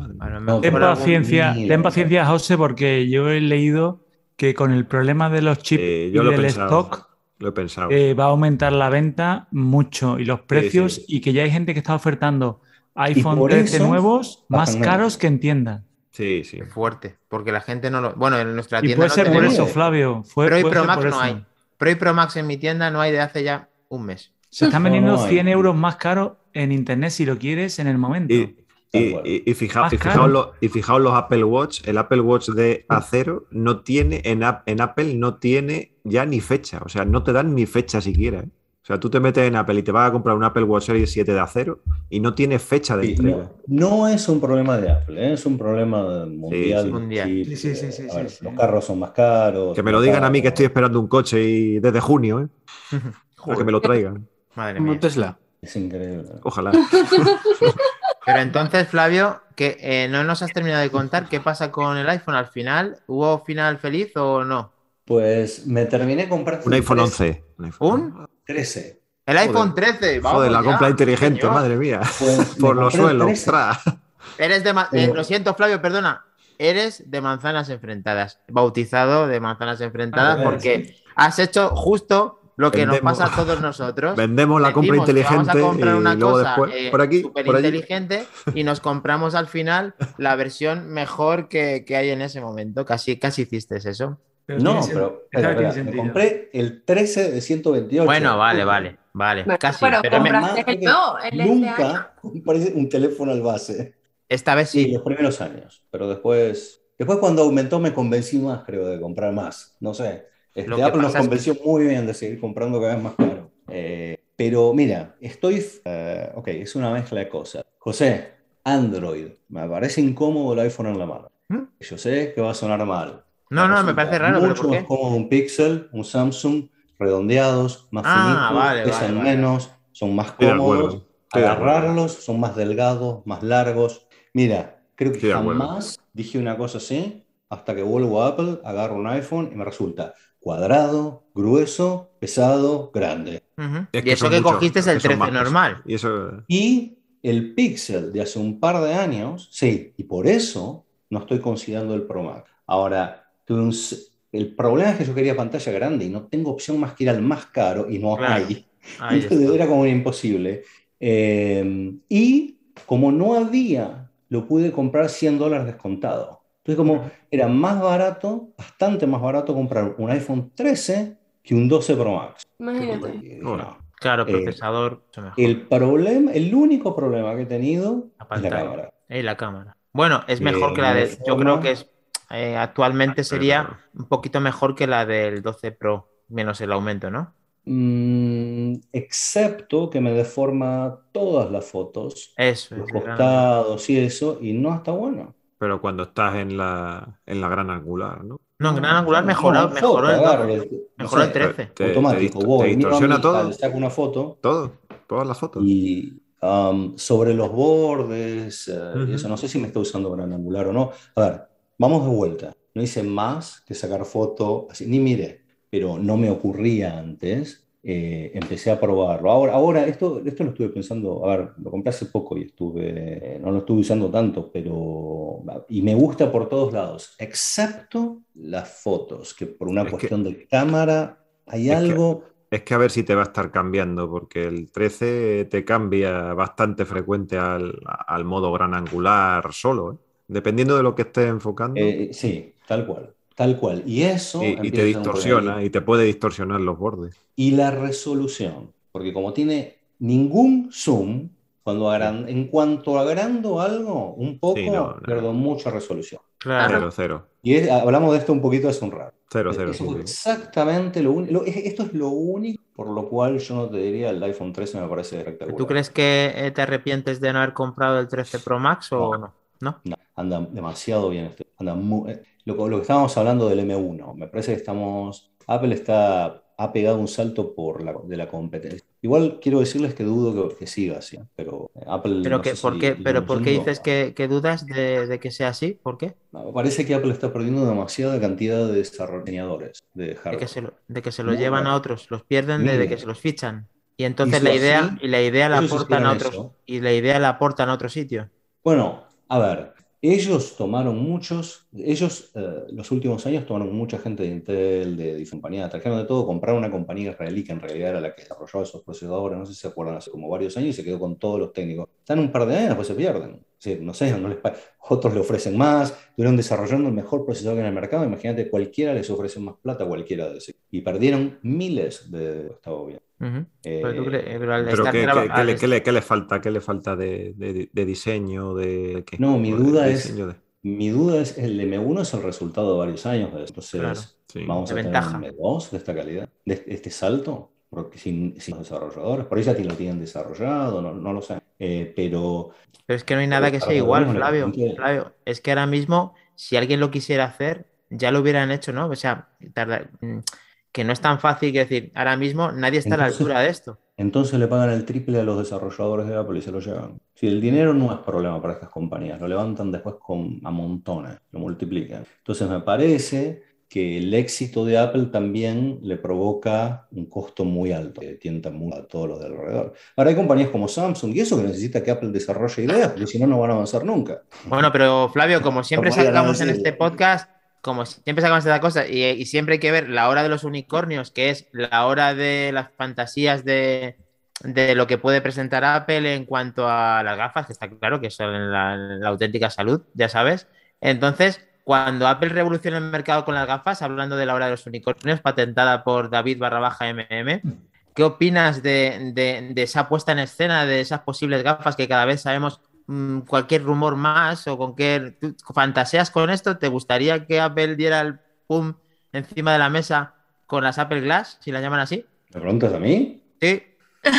ten, paciencia, ten paciencia, José, porque yo he leído que con el problema de los chips y del stock lo he pensado. Eh, va a aumentar la venta mucho y los precios y que ya hay gente que está ofertando iPhone 13 nuevos más caros que en tienda. Sí, sí. fuerte, porque la gente no lo... Bueno, en nuestra tienda... Y puede ser por eso, Flavio. Pro y Pro Max no hay. Pro y Pro Max en mi tienda no hay de hace ya un mes. Se están vendiendo 100 euros más caros en internet si lo quieres en el momento. Y, fijaos, los, Apple Watch, el Apple Watch de acero no tiene, en, en, Apple no tiene ya ni fecha, o sea, no te dan ni fecha siquiera. ¿eh? O sea, tú te metes en Apple y te vas a comprar un Apple Watch Series 7 de acero y no tiene fecha de entrega. No, es un problema de Apple, ¿eh? es un problema mundial. Sí, sí, sí, los carros son más caros. Que me lo digan a mí que estoy esperando un coche y desde junio, ¿eh? Para que me lo traigan. Madre mía. Tesla. Es increíble. Ojalá. Pero entonces, Flavio, que eh, no nos has terminado de contar qué pasa con el iPhone al final. ¿Hubo final feliz o no? Pues me terminé comprando un iPhone 11. ¿Un? 13. El iPhone 13. Vamos Joder, la compra inteligente, madre mía. Pues Por los suelos. Eres de, eh, lo siento, Flavio, perdona. Eres de manzanas enfrentadas. Bautizado de manzanas enfrentadas ah, porque has hecho justo lo que nos pasa a todos nosotros. Vendemos la compra inteligente. Vamos a comprar una cosa eh, por aquí, super inteligente y nos compramos al final la versión mejor que, hay en ese momento. Casi, casi hiciste eso. No, pero, me compré el 13 de 128. Bueno, vale, vale, vale. casi. Pero, compraste el, no, el este nunca compré un teléfono al base. Esta vez sí. sí. los primeros años, pero después, después cuando aumentó me convencí más, creo, de comprar más. No sé. Este, Apple nos convenció muy bien de seguir comprando cada vez más caro. Eh, pero mira, estoy. Eh, ok, es una mezcla de cosas. José, Android. Me parece incómodo el iPhone en la mano. ¿Mm? Yo sé que va a sonar mal. No, no, me parece raro. Mucho más cómodo un Pixel, un Samsung, redondeados, más ah, finitos, pesan menos, son más cómodos. Agarrarlos, son más delgados, más largos. Mira, creo que jamás dije una cosa así hasta que vuelvo a Apple, agarro un iPhone y me resulta cuadrado, grueso, pesado, grande. Y eso que cogiste es el 13 normal. Y, eso... y el Pixel de hace un par de años, sí, y por eso no estoy considerando el Pro Max. Ahora, el problema es que yo quería pantalla grande y no tengo opción más que ir al más caro y no hay. Era como imposible. Eh, y como no había, lo pude comprar 100 dólares descontado. Entonces, como era más barato, bastante más barato comprar un iPhone 13 que un 12 Pro Max. Imagínate. claro, eh, procesador. el problema, el único problema que he tenido es la cámara. Es la cámara. Bueno, es mejor que la de. Yo creo que es eh, actualmente sería un poquito mejor que la del 12 Pro, menos el aumento, ¿no? Mm, excepto que me deforma todas las fotos, eso, los costados y eso, y no está bueno. Pero cuando estás en la, en la gran angular, ¿no? No, en gran angular mejoró, mejoró, el, mejoró el 13. Te, automático. Te, distorsiona todo. Saco una foto. Todo, todas las fotos. Y um, sobre los bordes, eh, eso no sé si me está usando gran angular o no. A ver, vamos de vuelta. No hice más que sacar foto, así, ni mire, pero no me ocurría antes eh, empecé a probarlo. Ahora, ahora esto, esto lo estuve pensando, a ver, lo compré hace poco y estuve, no lo estuve usando tanto, pero, y me gusta por todos lados, excepto las fotos, que por una cuestión de cámara hay algo... es que a ver si te va a estar cambiando, porque el 13 te cambia bastante frecuente al, al modo gran angular solo, ¿eh? Dependiendo de lo que estés enfocando. Eh, sí, tal cual. Tal cual. Y eso... Y, te distorsiona, y te puede distorsionar los bordes. Y la resolución, porque como tiene ningún zoom, cuando en cuanto agrando algo un poco, pierdo mucha resolución. Claro. Cero, cero. Y hablamos de esto un poquito hace un rato. Cero, cero. exactamente lo único. Esto es lo único por lo cual yo no te diría el iPhone 13 me parece rectangular. ¿Tú crees que eh, te arrepientes de no haber comprado el 13 Pro Max o no? ¿No? Anda demasiado bien. Este, anda eh, lo, lo, que estábamos hablando del M1, me parece que estamos, Apple está, ha pegado un salto por la, de la competencia. Igual quiero decirles que dudo que, siga así, pero Apple... ¿Pero, que, ¿por, qué, pero ¿por qué dices que, dudas de, que sea así? ¿Por qué? parece que Apple está perdiendo demasiada cantidad de desarrolladores de hardware. De que se lo, de que se lo llevan a otros, los pierden de, que se los fichan. Y entonces la idea, y la idea la aportan a otros, y la idea la aportan a otro sitio. Bueno, a ver, ellos tomaron muchos, ellos eh, los últimos años tomaron mucha gente de Intel, de, de compañía, trajeron de todo, compraron una compañía israelí que en realidad era la que desarrollaba esos procesadores, no sé si se acuerdan, hace como varios años y se quedó con todos los técnicos. Están un par de años, después se pierden. No sé, no les otros le ofrecen más, estuvieron desarrollando el mejor procesador que en el mercado, imagínate, cualquiera les ofrece más plata, cualquiera de ese. Y perdieron miles de... Estaba bien. pero, ¿qué, le, falta? ¿Qué le falta de, diseño? De, no, mi duda es... Mi duda es, el M1 es el resultado de varios años de esto. Entonces, vamos a tener un M2 de esta calidad, de este salto, porque sin, sin desarrolladores, por ahí ya lo tienen desarrollado, no, no lo sé. Eh, pero... Pero es que no hay nada que sea igual, Flavio. Flavio. Es que ahora mismo, si alguien lo quisiera hacer, ya lo hubieran hecho, ¿no? O sea, tarda, mm, que no es tan fácil que decir, ahora mismo nadie está a la altura de esto. Entonces le pagan el triple a los desarrolladores de Apple y se lo llevan. Si el dinero no es problema para estas compañías, lo levantan después con, a montones, lo multiplican. Entonces me parece que el éxito de Apple también le provoca un costo muy alto, que tienta mucho a todos los de alrededor. Ahora hay compañías como Samsung y eso que necesita que Apple desarrolle ideas, porque si no, no van a avanzar nunca. Bueno, pero Flavio, como siempre sacamos en este podcast, como siempre sacamos esta cosa, y, siempre hay que ver la hora de los unicornios, que es la hora de las fantasías de, lo que puede presentar Apple en cuanto a las gafas, que está claro que son la, la auténtica salud, ya sabes. Entonces, cuando Apple revoluciona el mercado con las gafas, hablando de la hora de los unicornios, patentada por David Barrabaja MM, ¿qué opinas de, de esa puesta en escena, de esas posibles gafas que cada vez sabemos Mm, cualquier rumor más o con qué fantaseas con esto, ¿te gustaría que Apple diera el pum encima de la mesa con las Apple Glass, si la llaman así? ¿Me preguntas a mí? Sí.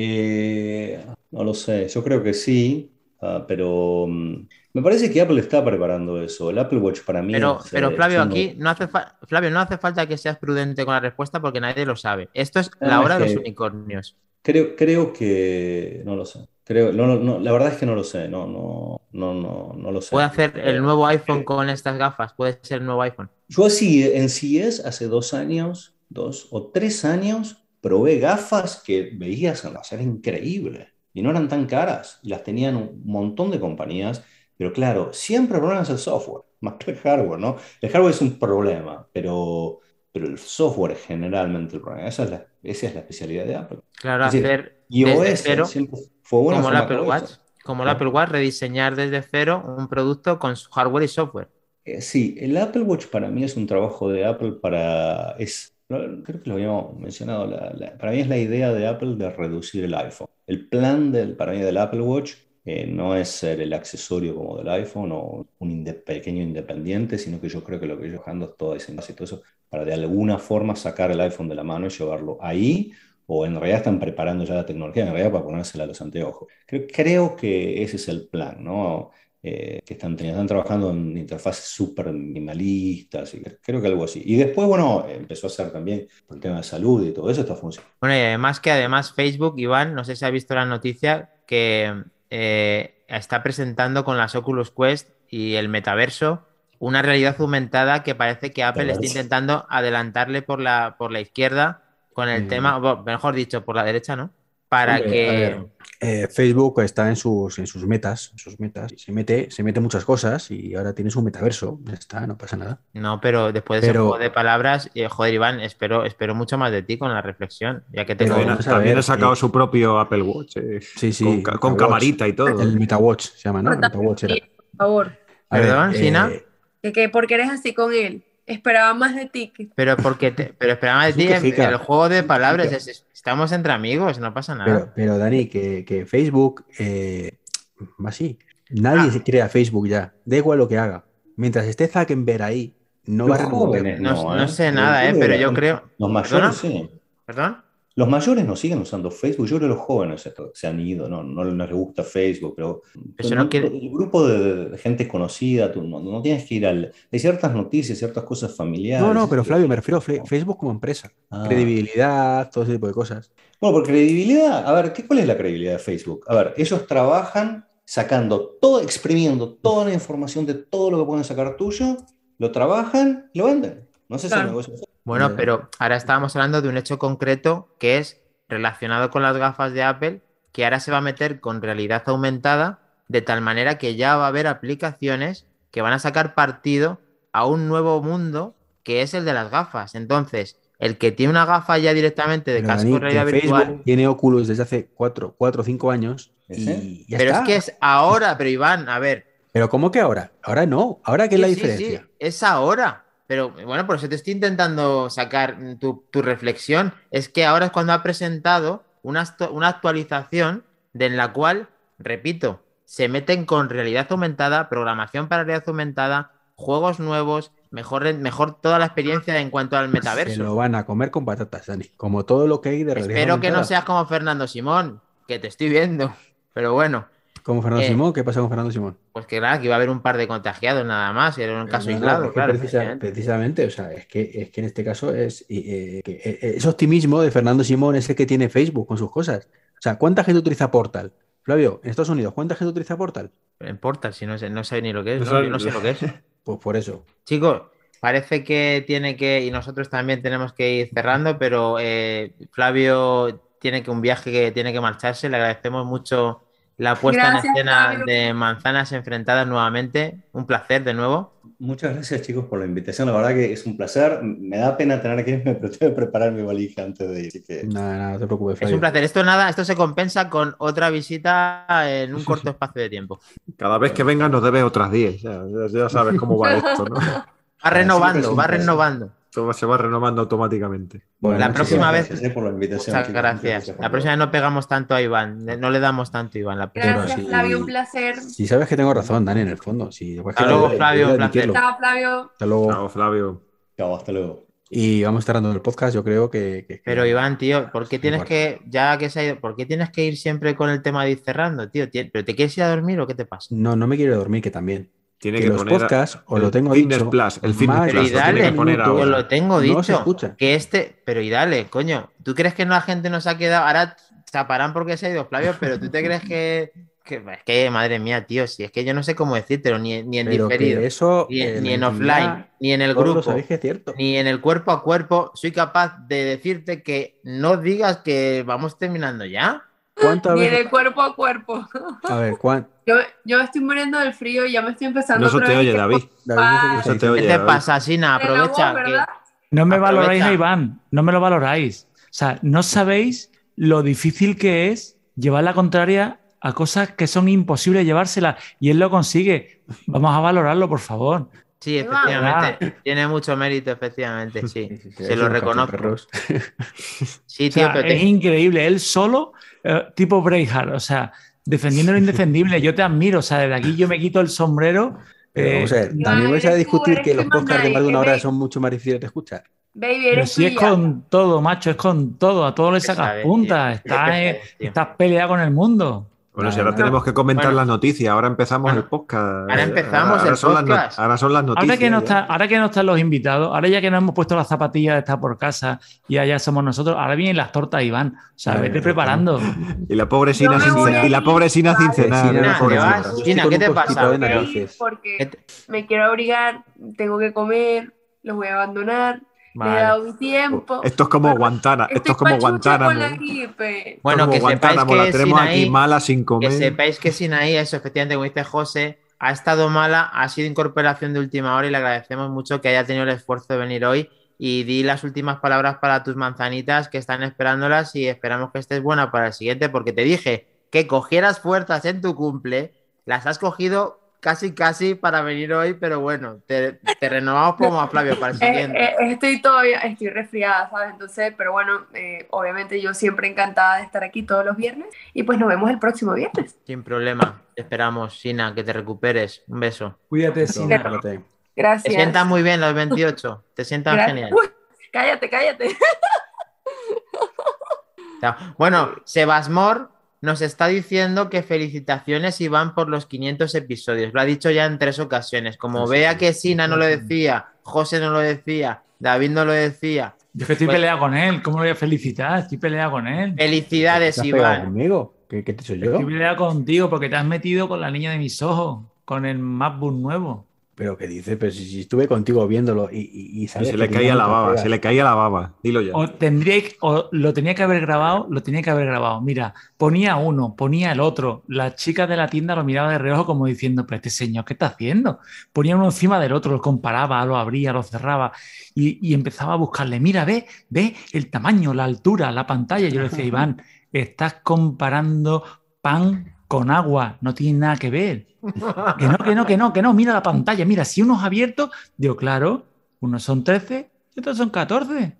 Eh, no lo sé, yo creo que sí, ah, pero mm, me parece que Apple está preparando eso. El Apple Watch para mí. Pero, pero Flavio, aquí no hace Flavio, no hace falta que seas prudente con la respuesta porque nadie lo sabe. Esto es la hora de los unicornios. Creo, creo que no lo sé. Creo, no, la verdad es que no lo sé, no, no, no, no, lo sé. ¿Puede hacer el nuevo iPhone con estas gafas? ¿Puede ser el nuevo iPhone? Yo así, en CES hace dos años, dos o tres años, probé gafas que veías en la era increíble y no eran tan caras. Las tenían un montón de compañías, pero claro, siempre el problema es el software, más que el hardware, ¿no? El hardware es un problema, pero, pero el software es generalmente el problema. Esa es la, esa es la especialidad de Apple. Claro, hacer siempre como el Apple Watch. Como el Apple Watch, rediseñar desde cero un producto con su hardware y software. Eh, sí, el Apple Watch para mí es un trabajo de Apple para... Es, creo que lo habíamos mencionado. para mí es la idea de Apple de reducir el iPhone. El plan del, para mí del Apple Watch eh, no es ser el accesorio como del iPhone o un pequeño independiente, sino que yo creo que lo que ellos buscando es toda esa y todo eso para de alguna forma sacar el iPhone de la mano y llevarlo ahí o en realidad están preparando ya la tecnología en realidad para ponérsela a los anteojos. Creo, creo que ese es el plan, ¿no? Eh, que están, están trabajando en interfaces súper minimalistas, y creo que algo así. Y después, bueno, empezó a hacer también por el tema de salud y todo eso está funcionando. Bueno, y además que además Facebook, Iván, no sé si ha visto la noticia, que eh, está presentando con las Oculus Quest y el metaverso una realidad aumentada que parece que Apple está intentando adelantarle por la, por la izquierda con el mm. tema, mejor dicho, por la derecha, ¿no? Para que. Eh, Facebook está en sus, en sus metas, en sus metas, y se mete, se mete muchas cosas y ahora tienes un metaverso, ya está, no pasa nada. No, pero después de ese juego de palabras, eh, joder, Iván, espero, espero mucho más de ti con la reflexión, ya que. También, ha sacado su propio Apple Watch, eh, sí, sí, con, camarita y todo. El MetaWatch se llama, ¿no? MetaWatch era. Por favor. Perdón, Sina. Que, que porque eres así con él. Esperaba más de ti. Pero porque pero esperaba más de ti el, juego de palabras. Estamos entre amigos, no pasa nada. Pero, Dani, que, Facebook, eh, así, nadie ah. se crea Facebook ya. Da igual lo que haga. Mientras esté Zuckerberg ahí, no va a No, no, sé nada, eh, pero yo creo. Los mayores, sí. ¿Perdón? Los mayores no siguen usando Facebook, yo creo que los jóvenes se han ido, no, no, les gusta Facebook, pero, el grupo de, gente conocida, tú no, tienes que ir al... Hay ciertas noticias, ciertas cosas familiares. No, no, pero Flavio, me refiero a Facebook como empresa. Ah. Credibilidad, todo ese tipo de cosas. Bueno, por credibilidad, a ver, ¿qué, ¿cuál es la credibilidad de Facebook? A ver, ellos trabajan sacando todo, exprimiendo toda la información de todo lo que pueden sacar tuyo, lo trabajan y lo venden. No sé si es negocio. Bueno, pero ahora estábamos hablando de un hecho concreto que es relacionado con las gafas de Apple, que ahora se va a meter con realidad aumentada, de tal manera que ya va a haber aplicaciones que van a sacar partido a un nuevo mundo que es el de las gafas. Entonces, el que tiene una gafa ya directamente de casco de realidad virtual. Tiene Oculus desde hace 4 o 5 años pero es que es ahora, pero Iván, a ver. Pero ¿cómo que ahora? Ahora no. ¿Ahora qué es la diferencia? es ahora. Pero bueno, por eso te estoy intentando sacar tu, reflexión. Es que ahora es cuando ha presentado una, una actualización de en la cual, repito, se meten con realidad aumentada, programación para realidad aumentada, juegos nuevos, mejor, mejor toda la experiencia en cuanto al metaverso. Se lo van a comer con patatas, Dani. Como todo lo que hay de realidad Espero que no seas como Fernando Simón, que te estoy viendo. Pero bueno. ¿Cómo Fernando eh, Simón? ¿Qué pasa con Fernando Simón? Pues que claro, que iba a haber un par de contagiados nada más, y era un caso aislado, claro. precisamente, o sea, es que, es que en este caso es eh, eh, ese optimismo de Fernando Simón es el que tiene Facebook con sus cosas. O sea, ¿cuánta gente utiliza Portal? Flavio, en Estados Unidos, ¿cuánta gente utiliza Portal? En Portal, si no sé, no sé ni lo que es, no, no sé lo que es. Pues por eso. Chicos, parece que tiene que, y nosotros también tenemos que ir cerrando, pero Flavio tiene que un viaje que tiene que marcharse, le agradecemos mucho la puesta en escena de manzanas enfrentadas nuevamente. Un placer de nuevo. Muchas gracias chicos por la invitación, la verdad que es un placer. Me da pena tener que irme, pero tengo que preparar mi valija antes de ir. que... Nada, nada, no te preocupes. Es un placer. Esto nada, esto se compensa con otra visita en un corto espacio de tiempo. Cada vez que vengas nos debes otras 10. Ya, ya, sabes cómo va esto, ¿no? Va renovando, va renovando se va renovando automáticamente. Bueno, la próxima vez. Por la invitación, muchas gracias. La próxima vez no pegamos tanto a Iván, no le damos tanto a Iván. La gracias, Flavio, un placer. Si sabes que tengo razón, Dani, en el fondo. hasta luego, Flavio, un placer. Chao, Flavio. Hasta luego. Chao, Flavio. Chao, hasta luego. Y vamos cerrando el podcast, yo creo que. Pero Iván, tío, ¿por qué tienes que, ya que se ha ido, ¿por qué tienes que ir siempre con el tema de ir cerrando, tío? ¿Pero te quieres ir a dormir o qué te pasa? No, no me quiero dormir, que también. Tiene que, los podcasts, o lo tengo dicho, Plus, el Fitness Plus, lo tiene que poner ahora. lo tengo dicho. Que este, pero y dale, coño, ¿tú crees que no la gente nos ha quedado? Ahora taparán porque se ha ido Flavio, pero ¿tú te crees que, es que, madre mía, tío, si es que yo no sé cómo decírtelo, ni, ni en diferido, eso, ni, en offline, ni en el grupo, ni en el cuerpo a cuerpo, soy capaz de decirte que no digas que vamos terminando ya. Ni de cuerpo a cuerpo. A ver, ¿cuánto? Yo, yo, estoy muriendo del frío y ya me estoy empezando no, eso te oye, David. David ¿Qué te pasa, Sina? Aprovecha. No me valoráis Iván. No me lo valoráis. O sea, no sabéis lo difícil que es llevar la contraria a cosas que son imposibles llevárselas. Y él lo consigue. Vamos a valorarlo, por favor. Sí, efectivamente. Tiene mucho mérito, efectivamente, sí. Se lo reconozco. Sí, tío, Es increíble. Él solo, eh, tipo Braveheart, o sea, defendiendo lo indefendible. Yo te admiro, o sea, desde aquí yo me quito el sombrero. Pero, eh, también vais a discutir que los podcasts de más de una hora son mucho más difíciles de escuchar. Baby, Pero si es con todo, macho, es con todo, a todo le sacas puntas, estás, estás peleado con el mundo. Bueno, si ahora tenemos que comentar las noticias, ahora empezamos el podcast. Ahora empezamos el podcast. ahora son las noticias. Ahora que, no está, ahora que no están los invitados, ahora ya que nos hemos puesto las zapatillas de estar por casa y allá somos nosotros, ahora vienen las tortas, Iván. O sea, vete preparando. Y la pobre Sina sin cenar. Y la pobre Sina sin cenar. Sina, ¿qué te pasa? Porque me quiero abrigar, tengo que comer, los voy a abandonar tiempo. Esto es como Guantana, esto es como Guantánamo. Bueno, que sepáis que la tenemos aquí mala sin comer. Que sepáis que Sinaí, eso efectivamente, como dice José, ha estado mala, ha sido incorporación de última hora y le agradecemos mucho que haya tenido el esfuerzo de venir hoy y di las últimas palabras para tus manzanitas que están esperándolas y esperamos que estés buena para el siguiente porque te dije que cogieras fuerzas en tu cumple, las has cogido casi, casi para venir hoy, pero bueno, te, renovamos como a Flavio para el eh, siguiente. Eh, estoy todavía, estoy resfriada, ¿sabes? Entonces, pero bueno, eh, obviamente yo siempre encantada de estar aquí todos los viernes y pues nos vemos el próximo viernes. Sin problema, te esperamos, Sina, que te recuperes. Un beso. Cuídate, Sina. Gracias. Te sientan muy bien los 28, te sientan genial. cállate, cállate. Bueno, Sebasmor nos está diciendo que felicitaciones Iván por los 500 episodios. Lo ha dicho ya en tres ocasiones. Como vea que Sina no lo decía, José no lo decía, David no lo decía. Yo que estoy pues peleado con él, ¿cómo lo voy a felicitar? Estoy peleado con él. Felicidades, Iván. conmigo? ¿Qué, te soy yo? Estoy peleado contigo porque te has metido con la niña de mis ojos, con el MacBook nuevo. Pero que dice, pero si, estuve contigo viéndolo y, se le caía la baba, se le caía la baba, dilo ya. O, tendría, o lo tenía que haber grabado, lo tenía que haber grabado. Mira, ponía uno, ponía el otro. La chica de la tienda lo miraba de reojo como diciendo, pero este señor, ¿qué está haciendo? Ponía uno encima del otro, lo comparaba, lo abría, lo cerraba y, y empezaba a buscarle, mira, ve, ve el tamaño, la altura, la pantalla. Yo le decía, Iván, estás comparando pan con agua, no tiene nada que ver. Que no, que no, que no, que no, mira la pantalla, mira, si uno es abierto, digo, claro, unos son 13 y otros son 14.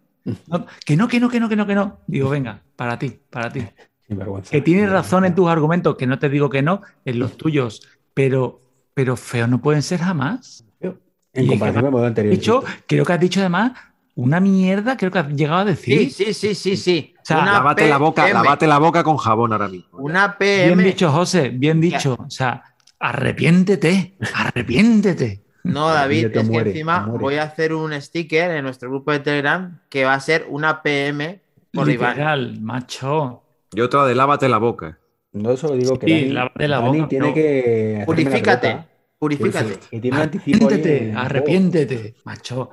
que no, que no, que no, que no, que no. Digo, venga, para ti, para ti. Que tienes razón en tus argumentos, que no te digo que no, en los tuyos, pero, pero feos no pueden ser jamás. En comparación con el anterior. Dicho, creo que has dicho además una mierda, creo que has llegado a decir. Sí, sí, sí, sí, sí. O sea, lavate la boca, lavate la boca con jabón ahora mismo. Una PM. Bien dicho, José, bien dicho. O sea, arrepiéntete, arrepiéntete. No, David, es que encima voy a hacer un sticker en nuestro grupo de Telegram que va a ser una PM por Literal, macho. Y otra de lávate la boca. No solo digo que sí, lávate la boca, tiene que purifícate, purifícate. arrepiéntete, arrepiéntete, macho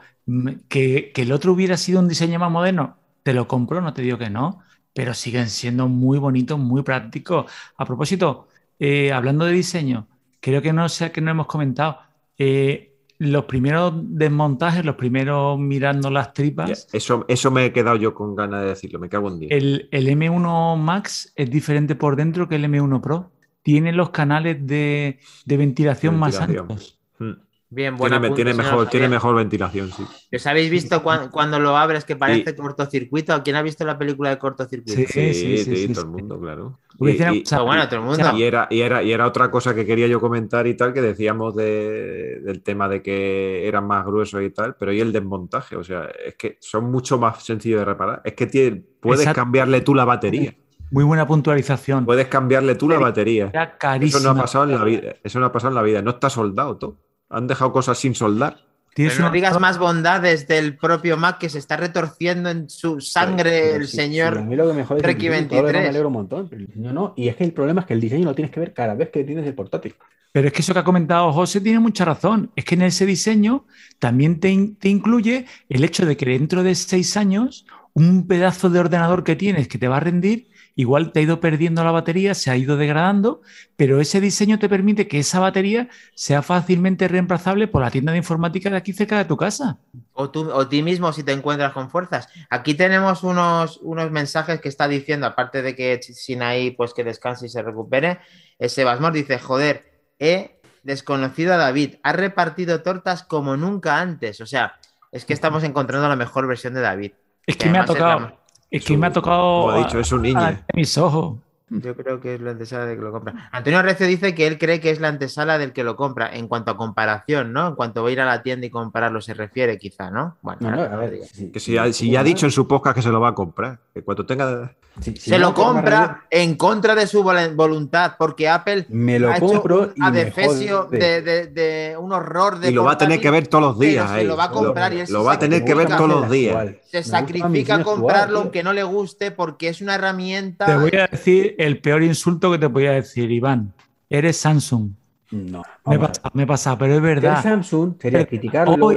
que, el otro hubiera sido un diseño más moderno, te lo compro, no te digo que no, pero siguen siendo muy bonitos, muy prácticos. A propósito, eh, hablando de diseño, creo que no sé que no hemos comentado. Eh, los primeros desmontajes, los primeros mirando las tripas. Eso, eso me he quedado yo con ganas de decirlo, me cago en Dios. El, M1 Max es diferente por dentro que el M1 Pro. Tiene los canales de, ventilación, más amplios. Hmm. Bien, bueno. Tiene, mejor, tiene mejor ventilación, sí. ¿Os habéis visto cuando, lo abres que parece cortocircuito? ¿Quién ha visto la película de cortocircuito? Sí, sí, sí, todo el mundo, claro. Y, bueno, todo el mundo. Y era, y, era, y era otra cosa que quería yo comentar y tal, que decíamos del tema de que eran más gruesos y tal, pero y el desmontaje, o sea, es que son mucho más sencillos de reparar. Es que puedes cambiarle tú la batería. Muy buena puntualización. Puedes cambiarle tú la batería. Eso no ha pasado en la vida. Eso no ha pasado en la vida. No está soldado todo han dejado cosas sin soldar. Pero no digas más bondades del propio Mac que se está retorciendo en su sangre el señor. a mí lo que me jode es el 23. me alegro un montón, pero el diseño no. Y es que el problema es que el diseño lo tienes que ver cada vez que tienes el portátil. Pero es que eso que ha comentado José tiene mucha razón. Es que en ese diseño también te, te incluye el hecho de que dentro de seis años un pedazo de ordenador que tienes que te va a rendir igual te ha ido perdiendo la batería, se ha ido degradando, pero ese diseño te permite que esa batería sea fácilmente reemplazable por la tienda de informática de aquí cerca de tu casa. O tú o ti mismo si te encuentras con fuerzas. Aquí tenemos unos, unos mensajes que está diciendo, aparte de que sin ahí pues que descanse y se recupere, Sebasmor dice, joder, he desconocido a David, ha repartido tortas como nunca antes. O sea, es que estamos encontrando la mejor versión de David. Es que, me ha tocado. Es que me ha tocado. Como ha dicho, es un niño. mis ojos. Yo creo que es la antesala del que lo compra. Antonio Recio dice que él cree que es la antesala del que lo compra en cuanto a comparación, ¿no? En cuanto a ir a la tienda y compararlo se refiere, quizá, ¿no? Bueno, a ver, que si, ya ha dicho en su podcast que se lo va a comprar, que cuando tenga. se lo compra en contra de su voluntad, porque Apple me lo ha compro a defesio de, un horror de. Y lo va a tener que ver todos los días. Se lo va a comprar y él lo va a tener que ver todos los días. Se sacrifica comprarlo aunque no le guste porque es una herramienta. Te voy a decir el peor insulto que te podía decir, Iván. Eres Samsung. No. Me pasa, me pasa, pero es verdad. Samsung sería criticarlo.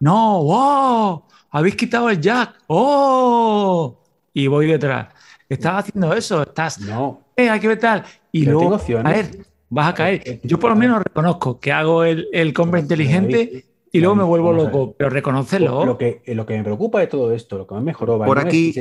no, wow, habéis quitado el jack. ¡Oh! Y voy detrás. Estás haciendo eso, estás. No. Eh, hay que ver tal. Y luego, a ver, vas a caer. Yo por lo menos reconozco que hago el, el compra inteligente y luego me vuelvo loco, pero reconocerlo. Lo que, lo que me preocupa de todo esto, lo que me mejoró, por aquí,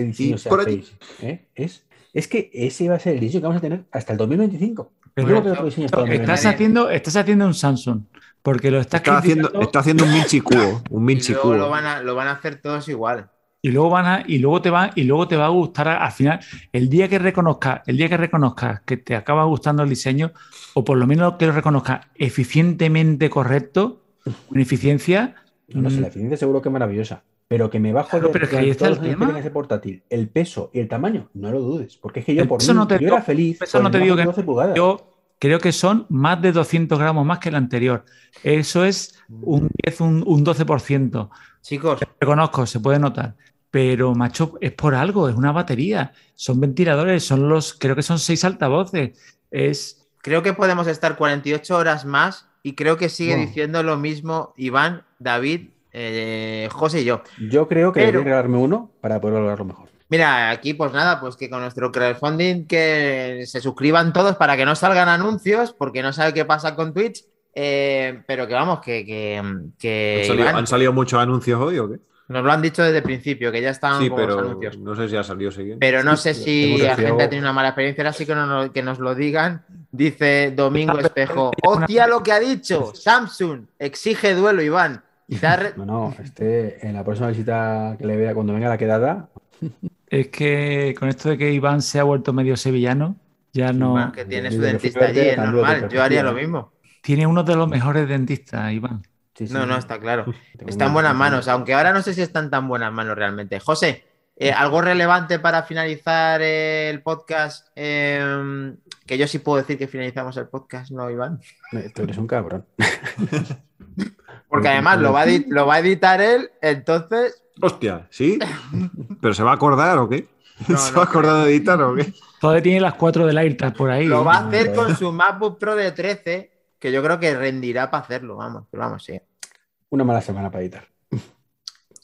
por aquí. ¿eh? es es que ese va a ser el diseño que vamos a tener hasta el 2025. estás, haciendo, estás haciendo un Samsung, porque lo estás está haciendo, está haciendo un Minchi Cubo, un Minchi. Lo van, a, lo van a hacer todos igual. Y luego van a, y luego te va, y luego te va a gustar al final. El día que reconozcas, el día que reconozcas que te acaba gustando el diseño, o por lo menos que lo reconozcas eficientemente correcto, con eficiencia. No, sé, la eficiencia seguro que es maravillosa Pero que me bajo de pero que ahí está el tema. ese portátil, el peso y el tamaño, no lo dudes. Porque es que yo por mí, no te yo era feliz. Eso no te digo que yo creo que son más de 200 gramos más que el anterior. Eso es un 10, un, un 12%. Chicos. Reconozco, se puede notar. Pero, macho, es por algo, es una batería. Son ventiladores, son los, creo que son seis altavoces. Es. Creo que podemos estar 48 horas más y creo que sigue diciendo lo mismo Iván, David, eh, José y yo. Yo creo que Pero... debería uno para poder lograrlo mejor. Mira, aquí pues nada, pues que con nuestro crowdfunding que se suscriban todos para que no salgan anuncios, porque no sabe qué pasa con Twitch, eh, pero que vamos, que... que, ¿Han, salido, muchos anuncios hoy o qué? Nos lo han dicho desde el principio, que ya estaban sí, pero anuncios. No sé si ha salido siguiente. Pero no sé si la gente ha tenido una mala experiencia, ahora sí que, no, que nos lo digan. Dice Domingo Espejo. ¡Hostia lo que ha dicho! Samsung exige duelo, Iván. No, no, este, en la próxima visita que le vea cuando venga la quedada. Es que con esto de que Iván se ha vuelto medio sevillano, ya no. que tiene su dentista allí, es normal. Yo haría lo mismo. Tiene uno de los mejores dentistas, Iván no, no, está claro. Está en buenas manos, aunque ahora no sé si están tan buenas manos realmente. José, eh, ¿algo relevante para finalizar el podcast? Em, que yo sí puedo decir que finalizamos el podcast, ¿no, Iván? Tú eres un cabrón. Porque además lo va, a lo va a editar él, entonces. Hostia, ¿sí? ¿Pero se va a acordar o qué? ¿Se va a acordar de editar o qué? Todavía tiene las cuatro del AirTag por ahí. Lo va a hacer con su MacBook Pro de 13 que yo creo que rendirá para hacerlo, vamos, pero vamos, sí. Una mala semana para editar.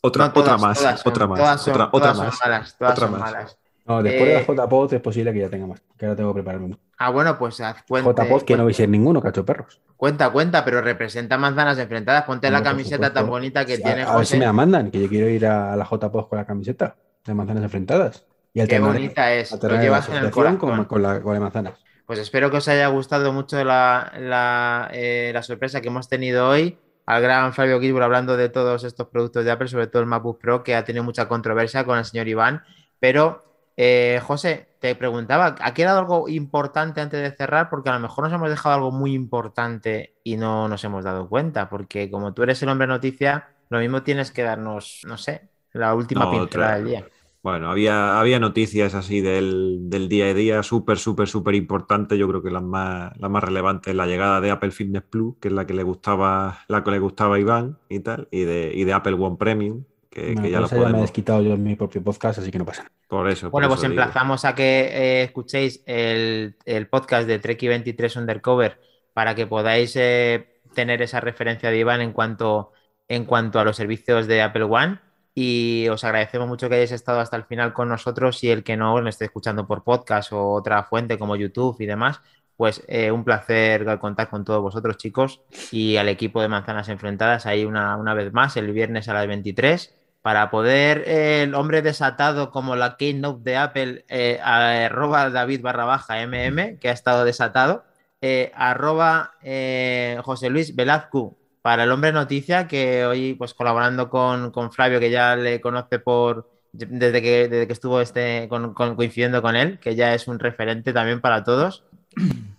Otra, otra más, otra más, otra, otra más. Malas, todas son malas. No, después de la eh, JPod es posible que ya tenga más, que ahora tengo que prepararme. Ah, bueno, pues haz cuenta. JPod que no veis ninguno, cacho perros. Cuenta, cuenta, pero representa manzanas enfrentadas. Ponte la camiseta tan bonita que tiene a, a ver si me la mandan, que yo quiero ir a, la JPod con la camiseta de manzanas enfrentadas. Y Qué bonita es. Lo llevas en el corazón. Con, con, la, con la manzana. Pues espero que os haya gustado mucho la, eh, sorpresa que hemos tenido hoy. Al gran Fabio Gisbur hablando de todos estos productos de Apple, sobre todo el MacBook Pro, que ha tenido mucha controversia con el señor Iván. Pero, eh, José, te preguntaba, ¿ha quedado algo importante antes de cerrar? Porque a lo mejor nos hemos dejado algo muy importante y no nos hemos dado cuenta. Porque como tú eres el hombre noticia, lo mismo tienes que darnos, no sé, la última pincelada del día. Bueno, había, había noticias así del, día a día, súper, súper, súper importantes. Yo creo que las más, las más relevantes, la llegada de Apple Fitness Plus, que es la que le gustaba, la que le gustaba a Iván y tal, y de, y de Apple One Premium, que, ya lo podemos. me he desquitado yo en mi propio podcast, así que no pasa nada. Por eso. Bueno, pues emplazamos a que eh, escuchéis el, podcast de Treki 23 Undercover para que podáis eh, tener esa referencia de Iván en cuanto, en cuanto a los servicios de Apple One y os agradecemos mucho que hayáis estado hasta el final con nosotros y el que no me esté escuchando por podcast o otra fuente como YouTube y demás, pues eh, un placer contar con todos vosotros chicos y al equipo de Manzanas Enfrentadas ahí una, una vez más el viernes a las 23 para poder eh, el hombre desatado como la keynote de Apple eh, arroba David barra baja MM que ha estado desatado arroba José Luis Velazco para el hombre noticia, que hoy, pues colaborando con, Flavio, que ya le conoce por desde que, desde que estuvo este, coincidiendo con él, que ya es un referente también para todos.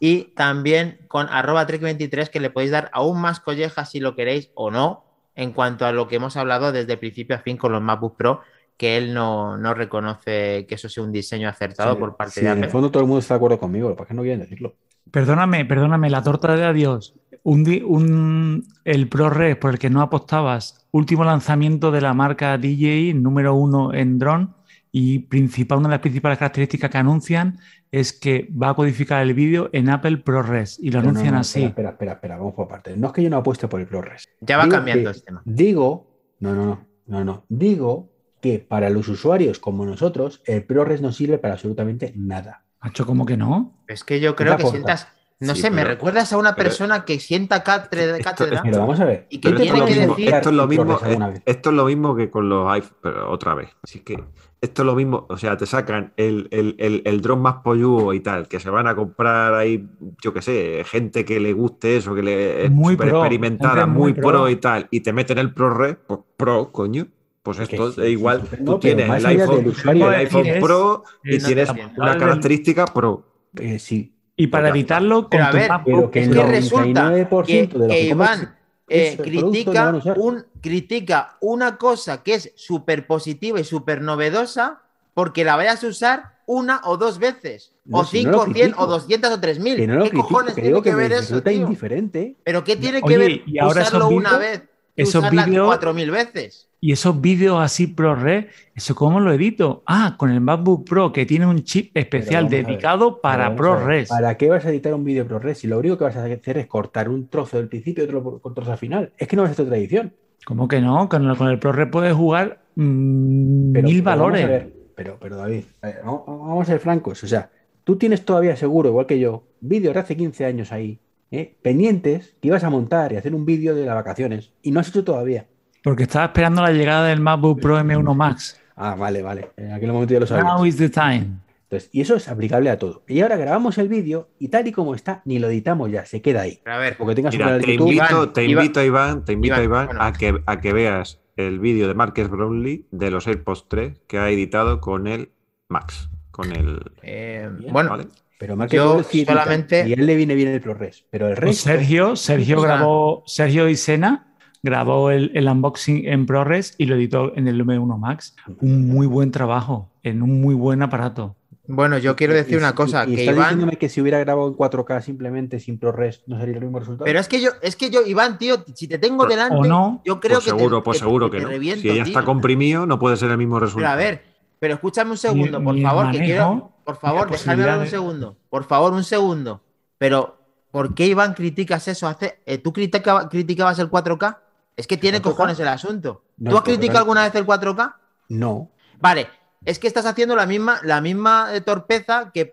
Y también con arroba trek23, que le podéis dar aún más collejas si lo queréis o no, en cuanto a lo que hemos hablado desde principio a fin con los MacBook Pro, que él no, reconoce que eso sea un diseño acertado por parte de Apple. En el fondo todo el mundo está de acuerdo conmigo, ¿para qué no quieren decirlo? Perdóname, perdóname, la torta de adiós un, el ProRes por el que no apostabas, último lanzamiento de la marca DJ, número uno en drone, y principal, una de las principales características que anuncian es que va a codificar el vídeo en Apple ProRes y lo anuncian así. Espera, espera, espera, vamos por parte. No es que yo no apueste por el ProRes. Ya va cambiando el tema. Digo, no, no, no, no, no. Digo que para los usuarios como nosotros, el ProRes no sirve para absolutamente nada. ¿Hacho como que no? Es que yo creo que sientas no sé, me recuerdas a una persona que sienta cátedra, pero vamos a ver. y que tiene que decir... Esto es, lo mismo, esto es lo mismo que con los iPhones, pero otra vez. Así que esto es lo mismo, o sea, te sacan el, el, el, dron más polludo y tal, que se van a comprar ahí, yo qué sé, gente que le guste eso, que le es muy experimentada, muy, pro. y tal, y te meten el ProRes, pues pro, coño. Pues esto es igual, tú tienes el iPhone, el iPhone Pro y tienes una característica Pro. Eh, sí, y para editarlo, pero a ver, es que resulta que, Iván, eh, critica, un, critica una cosa que es súper positiva y súper novedosa porque la vayas a usar una o dos veces. o cinco, o cien, o doscientos o tres mil. ¿Qué cojones tiene que, ver eso? indiferente. Pero ¿qué tiene que ver y ahora usarlo una vez? Esos vídeos cuatro mil veces. Y esos vídeos así ProRes, ¿eso cómo lo edito? Ah, con el MacBook Pro que tiene un chip especial dedicado para ProRes. ¿Para qué vas a editar un vídeo ProRes si lo único que vas a hacer es cortar un trozo del principio y otro trozo al final? Es que no es esta tradición. ¿Cómo que no? Con el, con el ProRes puedes jugar mm, mil valores. Pero, pero David, vamos a ser francos. O sea, tú tienes todavía seguro, igual que yo, vídeos de hace 15 años ahí, ¿eh? pendientes, que ibas a montar y hacer un vídeo de las vacaciones. Y no has hecho todavía. Porque estaba esperando la llegada del MacBook Pro M1 Max. Ah, vale, vale. En aquel momento ya lo sabía. Now is the time. Entonces, y eso es aplicable a todo. Y ahora grabamos el vídeo y tal y como está, ni lo editamos ya, se queda ahí. A ver, porque tengas Mira, te, invito, te invito, Iván, te invito, Iván, a, que, a que veas el vídeo de Marcus Brownlee de los AirPods 3 que ha editado con el Max. Con el. Eh, bueno, pero Marcus yo solamente. Y él le viene bien el ProRes. Pero el pues resto. Sergio, Sergio grabó. Sergio y Sena grabó el, unboxing en ProRes y lo editó en el M1 Max. Un muy buen trabajo, en un muy buen aparato. Bueno, yo quiero decir una cosa. Y, que está diciéndome que si hubiera grabado en 4K simplemente sin ProRes no sería el mismo resultado. Pero es que yo, es que yo, Iván, tío, si te tengo delante, yo creo pues que seguro, pues seguro que, no. si ella está comprimido, no puede ser el mismo resultado. Pero a ver, pero escúchame un segundo, por favor, que quiero. Por favor, déjame hablar un segundo. Por favor, un segundo. Pero, ¿por qué Iván criticas eso? Hace, eh, ¿Tú criticabas el 4K? Es que tiene cojones el asunto. ¿Tú has criticado alguna vez el 4K? No. Vale, es que estás haciendo la misma, la misma eh, torpeza que,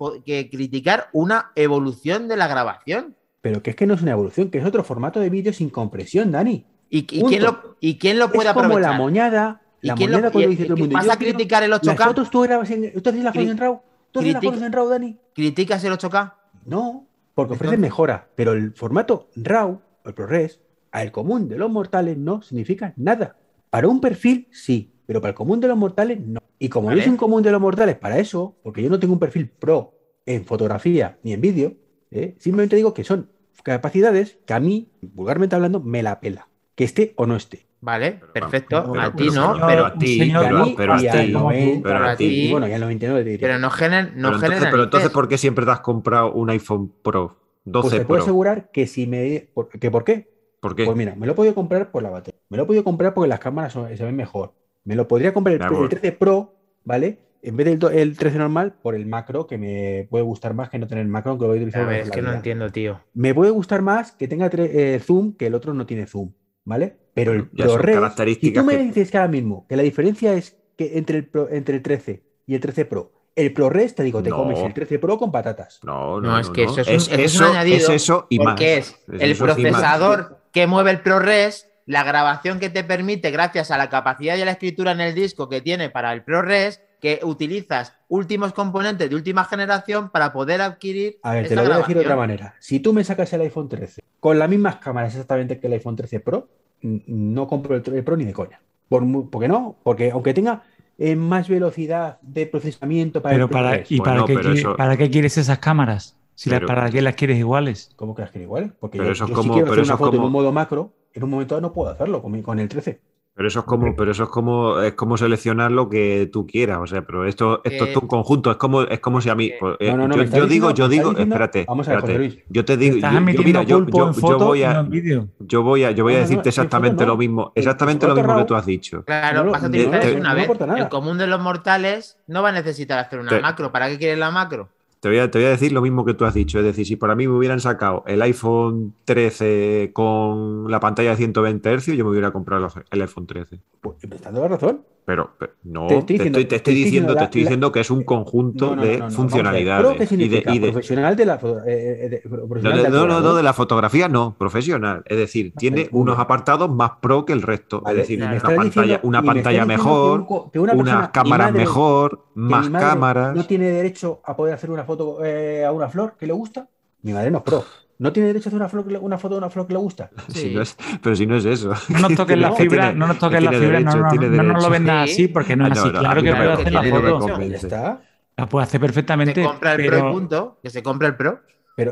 criticar una evolución de la grabación. Pero que es que no es una evolución, que es otro formazo de vídeo sin compresión, Dani. ¿Y, quién, lo, ¿y quién lo puede es como la moñada, la moñada cuando dice todo el mundo. ¿Vas a criticar el 8K? Las fotos tú grabas en, ¿tú haces las fotos en RAW? ¿Tú haces las fotos en RAW, Dani? ¿Criticas el 8K? No, porque ofrece mejora, pero el formato RAW, el ProRes, al común de los mortales no significa nada. Para un perfil sí, pero para el común de los mortales no. Y como no es un común de los mortales para eso, porque yo no tengo un perfil pro en fotografía ni en vídeo, ¿eh? simplemente digo que son capacidades que a mí, vulgarmente hablando, me la pela. Que esté o no esté. Vale, perfecto. a ti no, pero a ti, pero, a ti, pero a ti. Bueno, ya el 99 te Pero no generen, no pero, entonces, pero entonces, ¿por qué siempre te has comprado un iPhone Pro 12 pues te puedo asegurar que si me... ¿Que ¿Por qué? ¿Por qué? Pues mira, me lo he podido comprar por la batería. Me lo he podido comprar porque las cámaras se ven mejor. Me lo podría comprar el, 13 Pro, ¿vale? En vez del el 13 normal, por el macro, que me puede gustar más que no tener el macro, aunque lo voy a utilizar. A ver, es que no entiendo, tío. Me puede gustar más que tenga eh, zoom, que el otro no tiene zoom, ¿vale? Pero el ProRes, si tú me dices que ahora mismo que la diferencia es que entre el, entre el 13 y el 13 Pro el ProRes, te digo, te comes el 13 Pro con patatas. No, no, no es que eso es, un, es, añadido. Es eso y más. es, el procesador que mueve el ProRes, la grabación que te permite, gracias a la capacidad de la escritura en el disco que tiene para el ProRes, que utilizas últimos componentes de última generación para poder adquirir. A ver, te lo voy a decir de otra manera. Si tú me sacas el iPhone 13 con las mismas cámaras exactamente que el iPhone 13 Pro, no compro el, Pro ni de coña. Por, ¿Por qué no? Porque aunque tenga eh, más velocidad de procesamiento para Pero el para, ¿Y para, qué, para qué quieres esas cámaras? Si ¿Para qué las quieres iguales? ¿Cómo que las quieres iguales? Porque yo, si quiero hacer una foto en un modo macro, en un momento no puedo hacerlo con, con el 13. Pero eso es como, pero eso es como, es como seleccionar lo que tú quieras, o sea, pero esto, esto es un conjunto, es como, es como si a mí, pues, eh, yo, digo, yo digo, espérate, vamos a ver, yo te digo, yo, mira, yo, voy a, yo voy a, yo voy a decirte exactamente lo mismo, exactamente lo mismo que tú has dicho. Claro, vas a utilizar eso una vez. El común de los mortales no va a necesitar hacer una macro. ¿Para qué quieres la macro? Te voy, a, decir lo mismo que tú has dicho. Es decir, si para mí me hubieran sacado el iPhone 13 con la pantalla de 120 Hz, yo me hubiera comprado el iPhone 13. Pues me estás dando razón. Pero, no, te estoy, diciendo, te estoy diciendo que es un conjunto de funcionalidades. y de, profesional de la no, no, no, de la fotografía no, profesional. Es decir, tiene unos apartados más pro que el resto. es decir, una pantalla, una pantalla mejor, unas cámaras mejor, más cámaras. ¿No tiene derecho a poder hacer una foto eh, a una flor que le gusta? Mi madre no es pro. ¿No tiene derecho a hacer una, una foto de una flor que le gusta? Sí. pero si no es eso. No nos toques la fibra, no nos toques la fibra, no, no, nos lo vendas así porque no es así. claro que puede hacer la foto. está. La puede hacer perfectamente. Que se compra el Pro punto, que se compra el Pro. Pero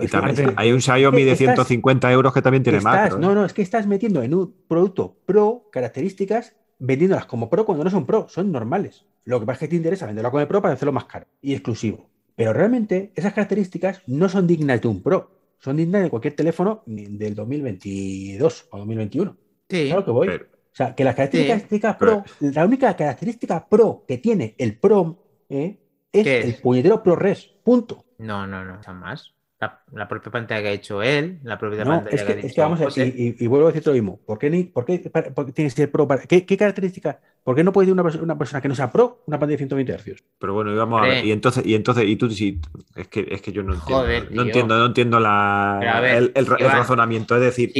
hay un Xiaomi de 150 euros que también tiene más. No, no, es que estás metiendo en un producto pro características vendiéndolas como pro cuando no son pro, son normales. Lo que pasa es que te interesa venderlo como pro para hacerlo más caro y exclusivo. Pero realmente esas características no son dignas de un pro, son dignas de cualquier teléfono del 2022 o 2021. Sí. Claro que voy. o sea, que las características pro, la única característica pro que tiene el pro ¿eh? es el puñetero ProRes. Punto. No, no, no, más la, propia pantalla que ha hecho él, la propia pantalla que, ha hecho es que vamos a, y, y, vuelvo a decir lo mismo. ¿Por qué, por qué, tiene que ser pro? ¿qué, ¿Qué, características? ¿Por qué no puede una, una, persona que no sea pro una pantalla de 120 Hz? Pero bueno, vamos a ver. Y entonces, y entonces, y tú sí, es que, es que yo no entiendo. no entiendo, no entiendo la, el, el, razonamiento. Es decir,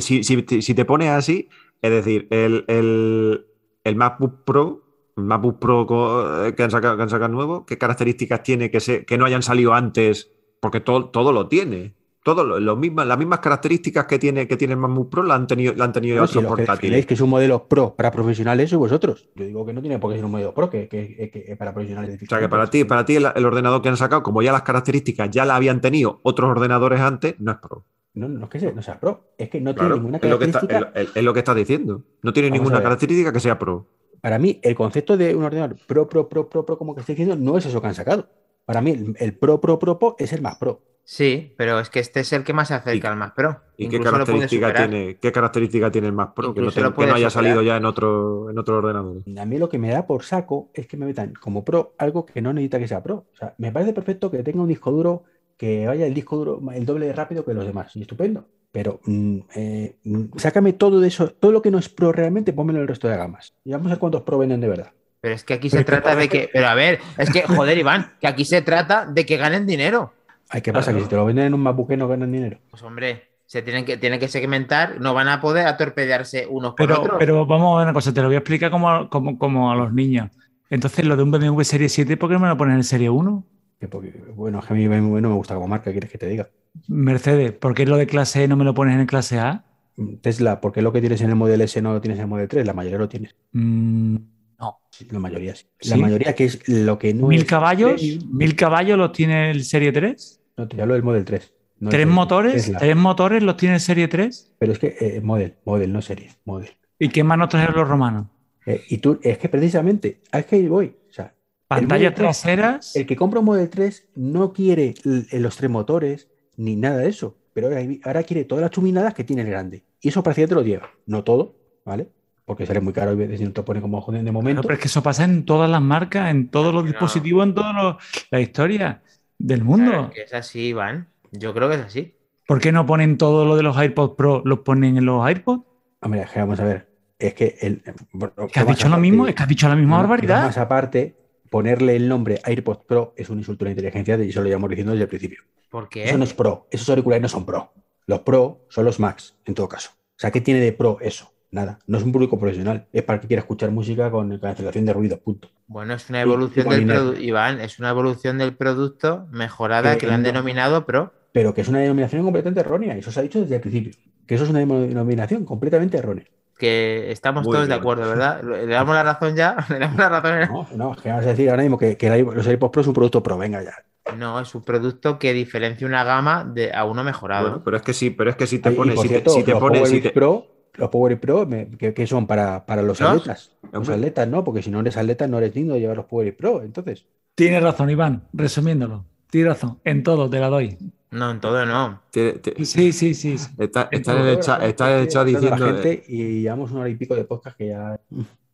si, si, si, te pones así, es decir, el, el, el MacBook Pro MacBook Pro que han sacado, que han sacado nuevo, ¿qué características tiene que, se, que no hayan salido antes porque todo, todo lo tiene. Todo lo, lo las mismas características que tiene, que tiene el MacBook Pro la han tenido, la han tenido no, otros portátiles. que es un modelo Pro para profesionales sois vosotros. Yo digo que no tiene por qué ser un modelo Pro que, que, que, para profesionales. O sea que para ti, para ti el, ordenador que han sacado, como ya las características ya la habían tenido otros ordenadores antes, no es Pro. No, no es que sea, no sea Pro, es que no tiene ninguna característica. Es lo, que es, lo que estás diciendo. No tiene ninguna característica que sea Pro. Para mí, el concepto de un ordenador Pro, Pro, Pro, Pro, Pro, como que estoy diciendo, no es eso que han sacado. Para mí, el, el Pro, Pro, Pro, Pro es el más Pro. Sí, pero es que este es el que más se acerca al Mac Pro. ¿Y qué característica, tiene, qué característica tiene el Mac Pro que no, haya salido ya en otro, en otro ordenador? A mí lo que me da por saco es que me metan como Pro algo que no necesita que sea Pro. O sea, me parece perfecto que tenga un disco duro que vaya el disco duro el doble de rápido que los demás. Y estupendo. Pero mm, eh, mm, sácame todo de eso, todo lo que no es Pro realmente, pónmelo en el resto de gamas. Y vamos a ver cuántos Pro venden de verdad. Pero es que aquí se trata de que, pero a ver, es que, joder, Iván, que aquí se trata de que ganen dinero. Ay, ¿qué pasa? Que si te lo venden en un MacBook no ganan dinero. Pues hombre, se tienen que, tienen que segmentar, no van a poder atorpedearse unos pero, con otros. Pero vamos a ver una cosa, te lo voy a explicar como, como, a los niños. Entonces, lo de un BMW Serie 7, ¿por qué no me lo ponen en Serie 1? bueno, es que a mí BMW no me gusta como marca, ¿quieres que te diga? Mercedes, ¿por qué lo de clase E no me lo pones en clase A? Tesla, ¿por qué lo que tienes en el Model S no lo tienes en el Model 3? La mayoría lo tienes. Mm, no. la mayoría sí. La mayoría que es lo que no ¿Mil caballos? ¿Mil caballos los tiene el Serie 3? No, te hablo del Model 3. ¿Tres motores? ¿Tres motores los tiene Serie 3? Pero es que eh, Model, Model, no Serie, Model. ¿Y qué más nos trajeron los romanos? Eh, y tú, es que precisamente, es que voy. O sea, Pantallas traseras. El que compra un Model 3 no quiere los tres motores ni nada de eso. Pero ahora, quiere todas las chuminadas que tiene el grande. Y eso prácticamente lo lleva. No todo, ¿vale? Porque sale muy caro y si no te pone como joder de momento. pero es que eso pasa en todas las marcas, en todos los dispositivos, en toda la historia del mundo. es así, Iván. Yo creo que es así. ¿Por qué no ponen todo lo de los AirPods Pro, los ponen en los AirPods? Hombre, vamos a ver. Es que el. has dicho lo mismo? ¿Es que has dicho la misma barbaridad? Más aparte, ponerle el nombre AirPods Pro es un insulto a la inteligencia y eso lo llevamos diciendo desde el principio. ¿Por qué? Eso no es Pro. Esos auriculares no son Pro. Los Pro son los Max, en todo caso. O sea, ¿qué tiene de Pro eso? Nada. No es un público profesional, es para que quiera escuchar música con cancelación de ruido, punto. Bueno, es una evolución del producto, Iván, es una evolución del producto mejorada que, le han denominado Pro. Pero que es una denominación completamente errónea, eso se ha dicho desde el principio, que eso es una denominación completamente errónea. Que estamos todos de acuerdo, ¿verdad? ¿Le damos la razón ya? ¿Le damos la razón? No, no, es que vamos a decir ahora mismo que, los AirPods Pro es un producto Pro, venga ya. No, es un producto que diferencia una gama de a uno mejorado. pero es que sí, pero es que si te pones, si, te, pones, si te, Pro los Power Pro, ¿qué, son para, para los atletas? Los atletas, ¿no? Porque si no eres atleta, no eres digno de llevar los Power Pro. Entonces. Tienes razón, Iván. Resumiéndolo. Tienes razón. En todo te la doy. No, en todo no. Sí, sí, sí. Está, está, en el chat, está diciendo. La gente y llevamos una hora y pico de podcast que ya.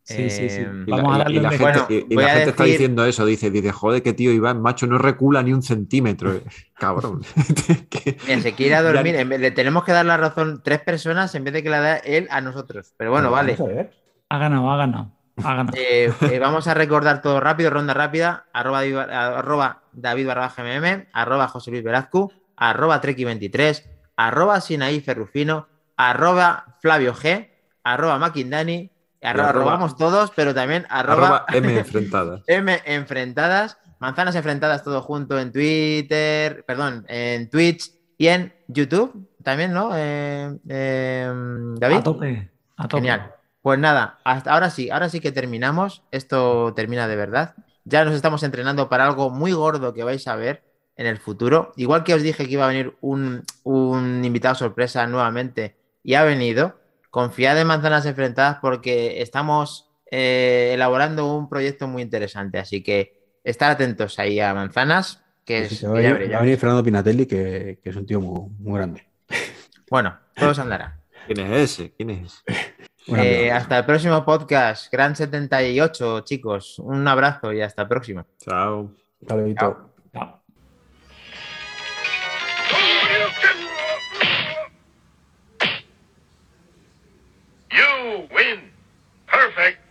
Sí, sí, sí. Vamos a darle y la gente, y, la gente está diciendo eso, dice, dice, joder, que tío Iván, macho, no recula ni un centímetro. Cabrón. Mira, se quiere dormir, le tenemos que dar la razón tres personas en vez de que la da él a nosotros. Pero bueno, vale. Ha ganado, ha ganado. Eh, eh, vamos a recordar todo rápido, ronda rápida, arroba, arroba David barra GMM, arroba José Luis Verazco, arroba Treki23, arroba Sinaí Ferrufino, arroba Flavio G, arroba Maquindani, Arroba, robamos todos, pero también arroba, M enfrentadas. M enfrentadas, manzanas enfrentadas todo junto en Twitter, perdón, en Twitch y en YouTube también, ¿no? Eh, eh, David. A tope, a tope. Genial. Pues nada, hasta ahora sí, ahora sí que terminamos. Esto termina de verdad. Ya nos estamos entrenando para algo muy gordo que vais a ver. en el futuro. Igual que os dije que iba a venir un, invitado sorpresa nuevamente y ha venido. Confiad en Manzanas Enfrentadas porque estamos eh, elaborando un proyecto muy interesante. Así que estar atentos ahí a Manzanas. Que es, va, a venir, Fernando Pinatelli, que, es un tío muy, grande. Bueno, todos andará. ¿Quién es ese? ¿Quién es eh, hasta el próximo podcast, Gran 78, chicos. Un abrazo y hasta el próximo. Chao. Chao. perfect.